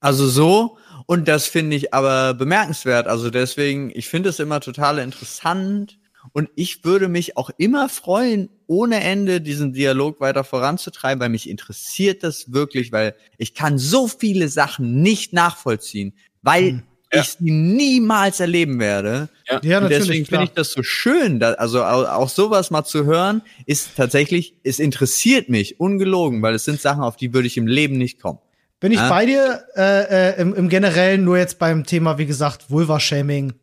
Also so, und das finde ich aber bemerkenswert. Also deswegen, ich finde es immer total interessant. Und ich würde mich auch immer freuen, ohne Ende diesen Dialog weiter voranzutreiben, weil mich interessiert das wirklich, weil ich kann so viele Sachen nicht nachvollziehen, weil hm. ja. ich sie niemals erleben werde. Ja, ja Und deswegen finde ich das so schön, da, also auch sowas mal zu hören, ist tatsächlich, es interessiert mich ungelogen, weil es sind Sachen, auf die würde ich im Leben nicht kommen. Bin ich ah. bei dir äh, äh, im, im Generellen, nur jetzt beim Thema, wie gesagt, Vulva-Shaming.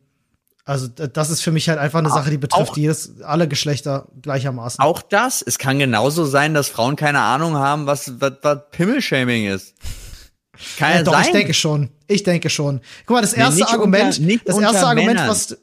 Also das ist für mich halt einfach eine auch, Sache, die betrifft jedes, alle Geschlechter gleichermaßen. Auch das, es kann genauso sein, dass Frauen keine Ahnung haben, was, was, was Pimmelshaming ist. Kann ja, doch, sein. ich denke schon. Ich denke schon. Guck mal, das erste nee, Argument, unter, das erste Argument, Männern. was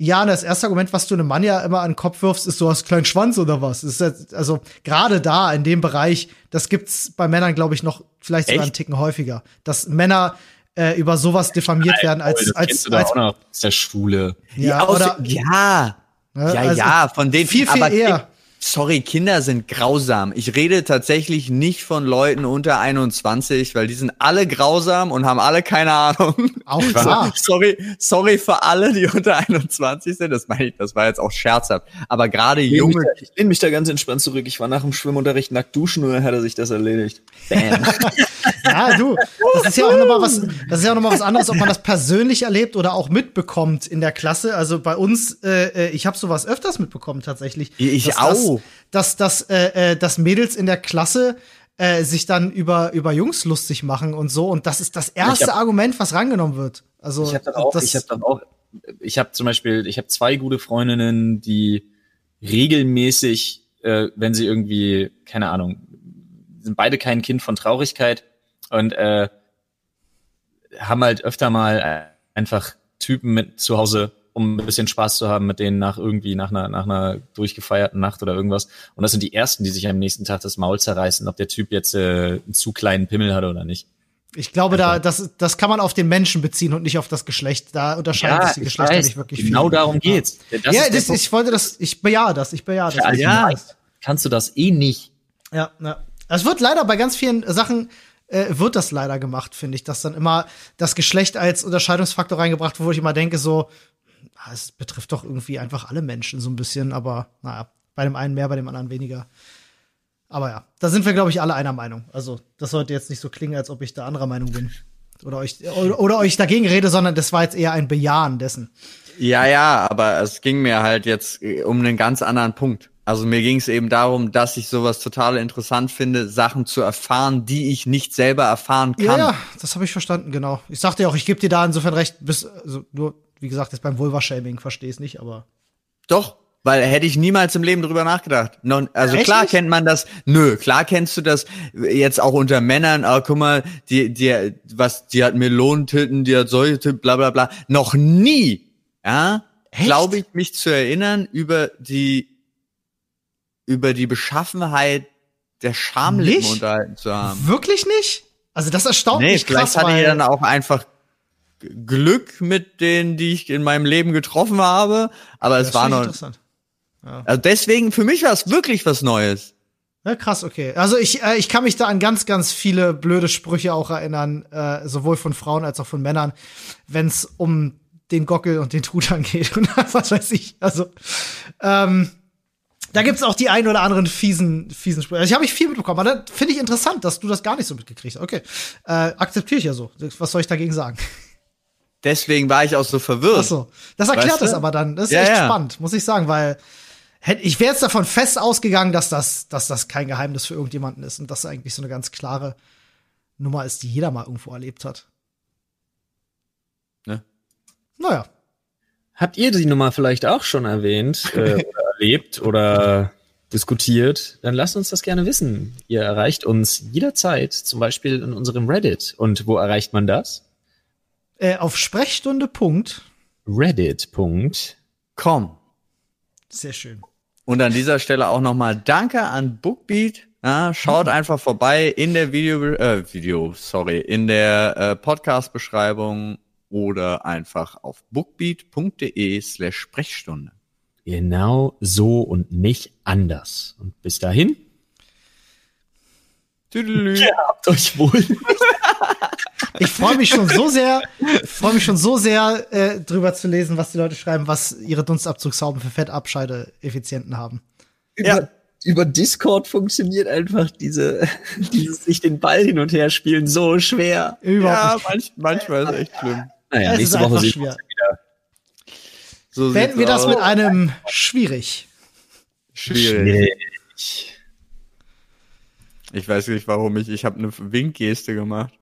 ja, das erste Argument, was du einem Mann ja immer an den Kopf wirfst, ist, du hast kleinen Schwanz oder was. Das ist also gerade da in dem Bereich, das gibt's bei Männern, glaube ich, noch vielleicht sogar Echt? einen Ticken häufiger, dass Männer äh, über sowas diffamiert Nein, werden als das als, du als auch noch, ist der Schwule. Ja, ja, oder, ja, ne, ja, also ja, von denen viel viel eher. Sorry, Kinder sind grausam. Ich rede tatsächlich nicht von Leuten unter 21, weil die sind alle grausam und haben alle keine Ahnung. Auch klar. sorry, sorry für alle, die unter 21 sind. Das meine ich, das war jetzt auch scherzhaft. Aber gerade junge. ich lehne mich da ganz entspannt zurück. Ich war nach dem Schwimmunterricht nackt duschen und dann hat er sich das erledigt. Bam. ja, du, das ist ja auch nochmal was, das ist ja auch nochmal was anderes, ob man das persönlich erlebt oder auch mitbekommt in der Klasse. Also bei uns, äh, äh ich habe sowas öfters mitbekommen tatsächlich. Ich auch dass, dass, äh, äh, dass Mädels in der Klasse äh, sich dann über, über Jungs lustig machen und so. Und das ist das erste hab, Argument, was rangenommen wird. Also, ich habe dann auch, ich habe dann auch, ich habe zum Beispiel, ich habe zwei gute Freundinnen, die regelmäßig, äh, wenn sie irgendwie, keine Ahnung, sind beide kein Kind von Traurigkeit und äh, haben halt öfter mal äh, einfach Typen mit zu Hause um ein bisschen Spaß zu haben mit denen nach irgendwie, nach einer, nach einer durchgefeierten Nacht oder irgendwas. Und das sind die ersten, die sich am nächsten Tag das Maul zerreißen, ob der Typ jetzt äh, einen zu kleinen Pimmel hatte oder nicht. Ich glaube, da, das, das kann man auf den Menschen beziehen und nicht auf das Geschlecht. Da unterscheiden ja, sich die Geschlechter weiß, nicht wirklich genau viel. Genau darum geht's. Das ja, das, ich wollte das, ich bejahe das, ich bejahe das. Ja, ja. kannst du das eh nicht. Ja, ja. Es wird leider bei ganz vielen Sachen äh, wird das leider gemacht, finde ich, dass dann immer das Geschlecht als Unterscheidungsfaktor reingebracht wird, wo ich immer denke so, es betrifft doch irgendwie einfach alle Menschen so ein bisschen, aber naja, bei dem einen mehr, bei dem anderen weniger. Aber ja, da sind wir, glaube ich, alle einer Meinung. Also, das sollte jetzt nicht so klingen, als ob ich da anderer Meinung bin. Oder euch, oder, oder euch dagegen rede, sondern das war jetzt eher ein Bejahen dessen. Ja, ja, aber es ging mir halt jetzt äh, um einen ganz anderen Punkt. Also mir ging es eben darum, dass ich sowas total interessant finde, Sachen zu erfahren, die ich nicht selber erfahren kann. Ja, ja das habe ich verstanden, genau. Ich sagte ja auch, ich gebe dir da insofern recht, bis, also nur wie gesagt, jetzt beim Vulva-Shaming verstehe es nicht, aber. Doch, weil hätte ich niemals im Leben drüber nachgedacht. Non, also Echt klar kennt man das. Nö, klar kennst du das jetzt auch unter Männern. Ah, guck mal, die, die, was, die hat Melonentitten, die hat solche Titten, bla, bla, bla. Noch nie, ja, glaube ich, mich zu erinnern über die, über die Beschaffenheit der Schamlippen nicht? unterhalten zu haben. Wirklich nicht? Also das erstaunt nee, mich krass. Vielleicht hatte ich dann auch einfach Glück mit denen, die ich in meinem Leben getroffen habe, aber es war noch. Ja. Also deswegen, für mich war es wirklich was Neues. Ja, krass, okay. Also ich, äh, ich kann mich da an ganz, ganz viele blöde Sprüche auch erinnern, äh, sowohl von Frauen als auch von Männern, wenn es um den Gockel und den Truthahn geht und was weiß ich. Also, ähm, da gibt's auch die ein oder anderen fiesen, fiesen Sprüche. Also ich habe ich viel mitbekommen, aber das finde ich interessant, dass du das gar nicht so mitgekriegt hast. Okay, äh, akzeptiere ich ja so. Was soll ich dagegen sagen? Deswegen war ich auch so verwirrt. Ach so, das erklärt es aber dann. Das ist ja, echt ja. spannend, muss ich sagen, weil ich wäre jetzt davon fest ausgegangen, dass das, dass das kein Geheimnis für irgendjemanden ist und dass eigentlich so eine ganz klare Nummer ist, die jeder mal irgendwo erlebt hat. Ne? Naja. Habt ihr die Nummer vielleicht auch schon erwähnt äh, erlebt oder diskutiert? Dann lasst uns das gerne wissen. Ihr erreicht uns jederzeit, zum Beispiel in unserem Reddit. Und wo erreicht man das? Äh, auf Sprechstunde. Reddit.com. Sehr schön. Und an dieser Stelle auch nochmal Danke an Bookbeat. Ja, schaut mhm. einfach vorbei in der Video, äh, Video, sorry, in der äh, Podcast-Beschreibung oder einfach auf bookbeat.de slash Sprechstunde. Genau so und nicht anders. Und bis dahin. Tüdelü. Ja, habt euch wohl. Ich freue mich schon so sehr, freue mich schon so sehr, äh, drüber zu lesen, was die Leute schreiben, was ihre Dunstabzugshauben für Fettabscheideeffizienten haben. Über, ja. über Discord funktioniert einfach diese, dieses sich den Ball hin und her spielen so schwer. Überhaupt ja, manch, manchmal ist es echt schlimm. Naja, es nächste Woche sehen wir. So Beenden wir das mit einem schwierig. Schwierig. schwierig. Ich weiß nicht, warum ich, ich habe eine Winkgeste gemacht.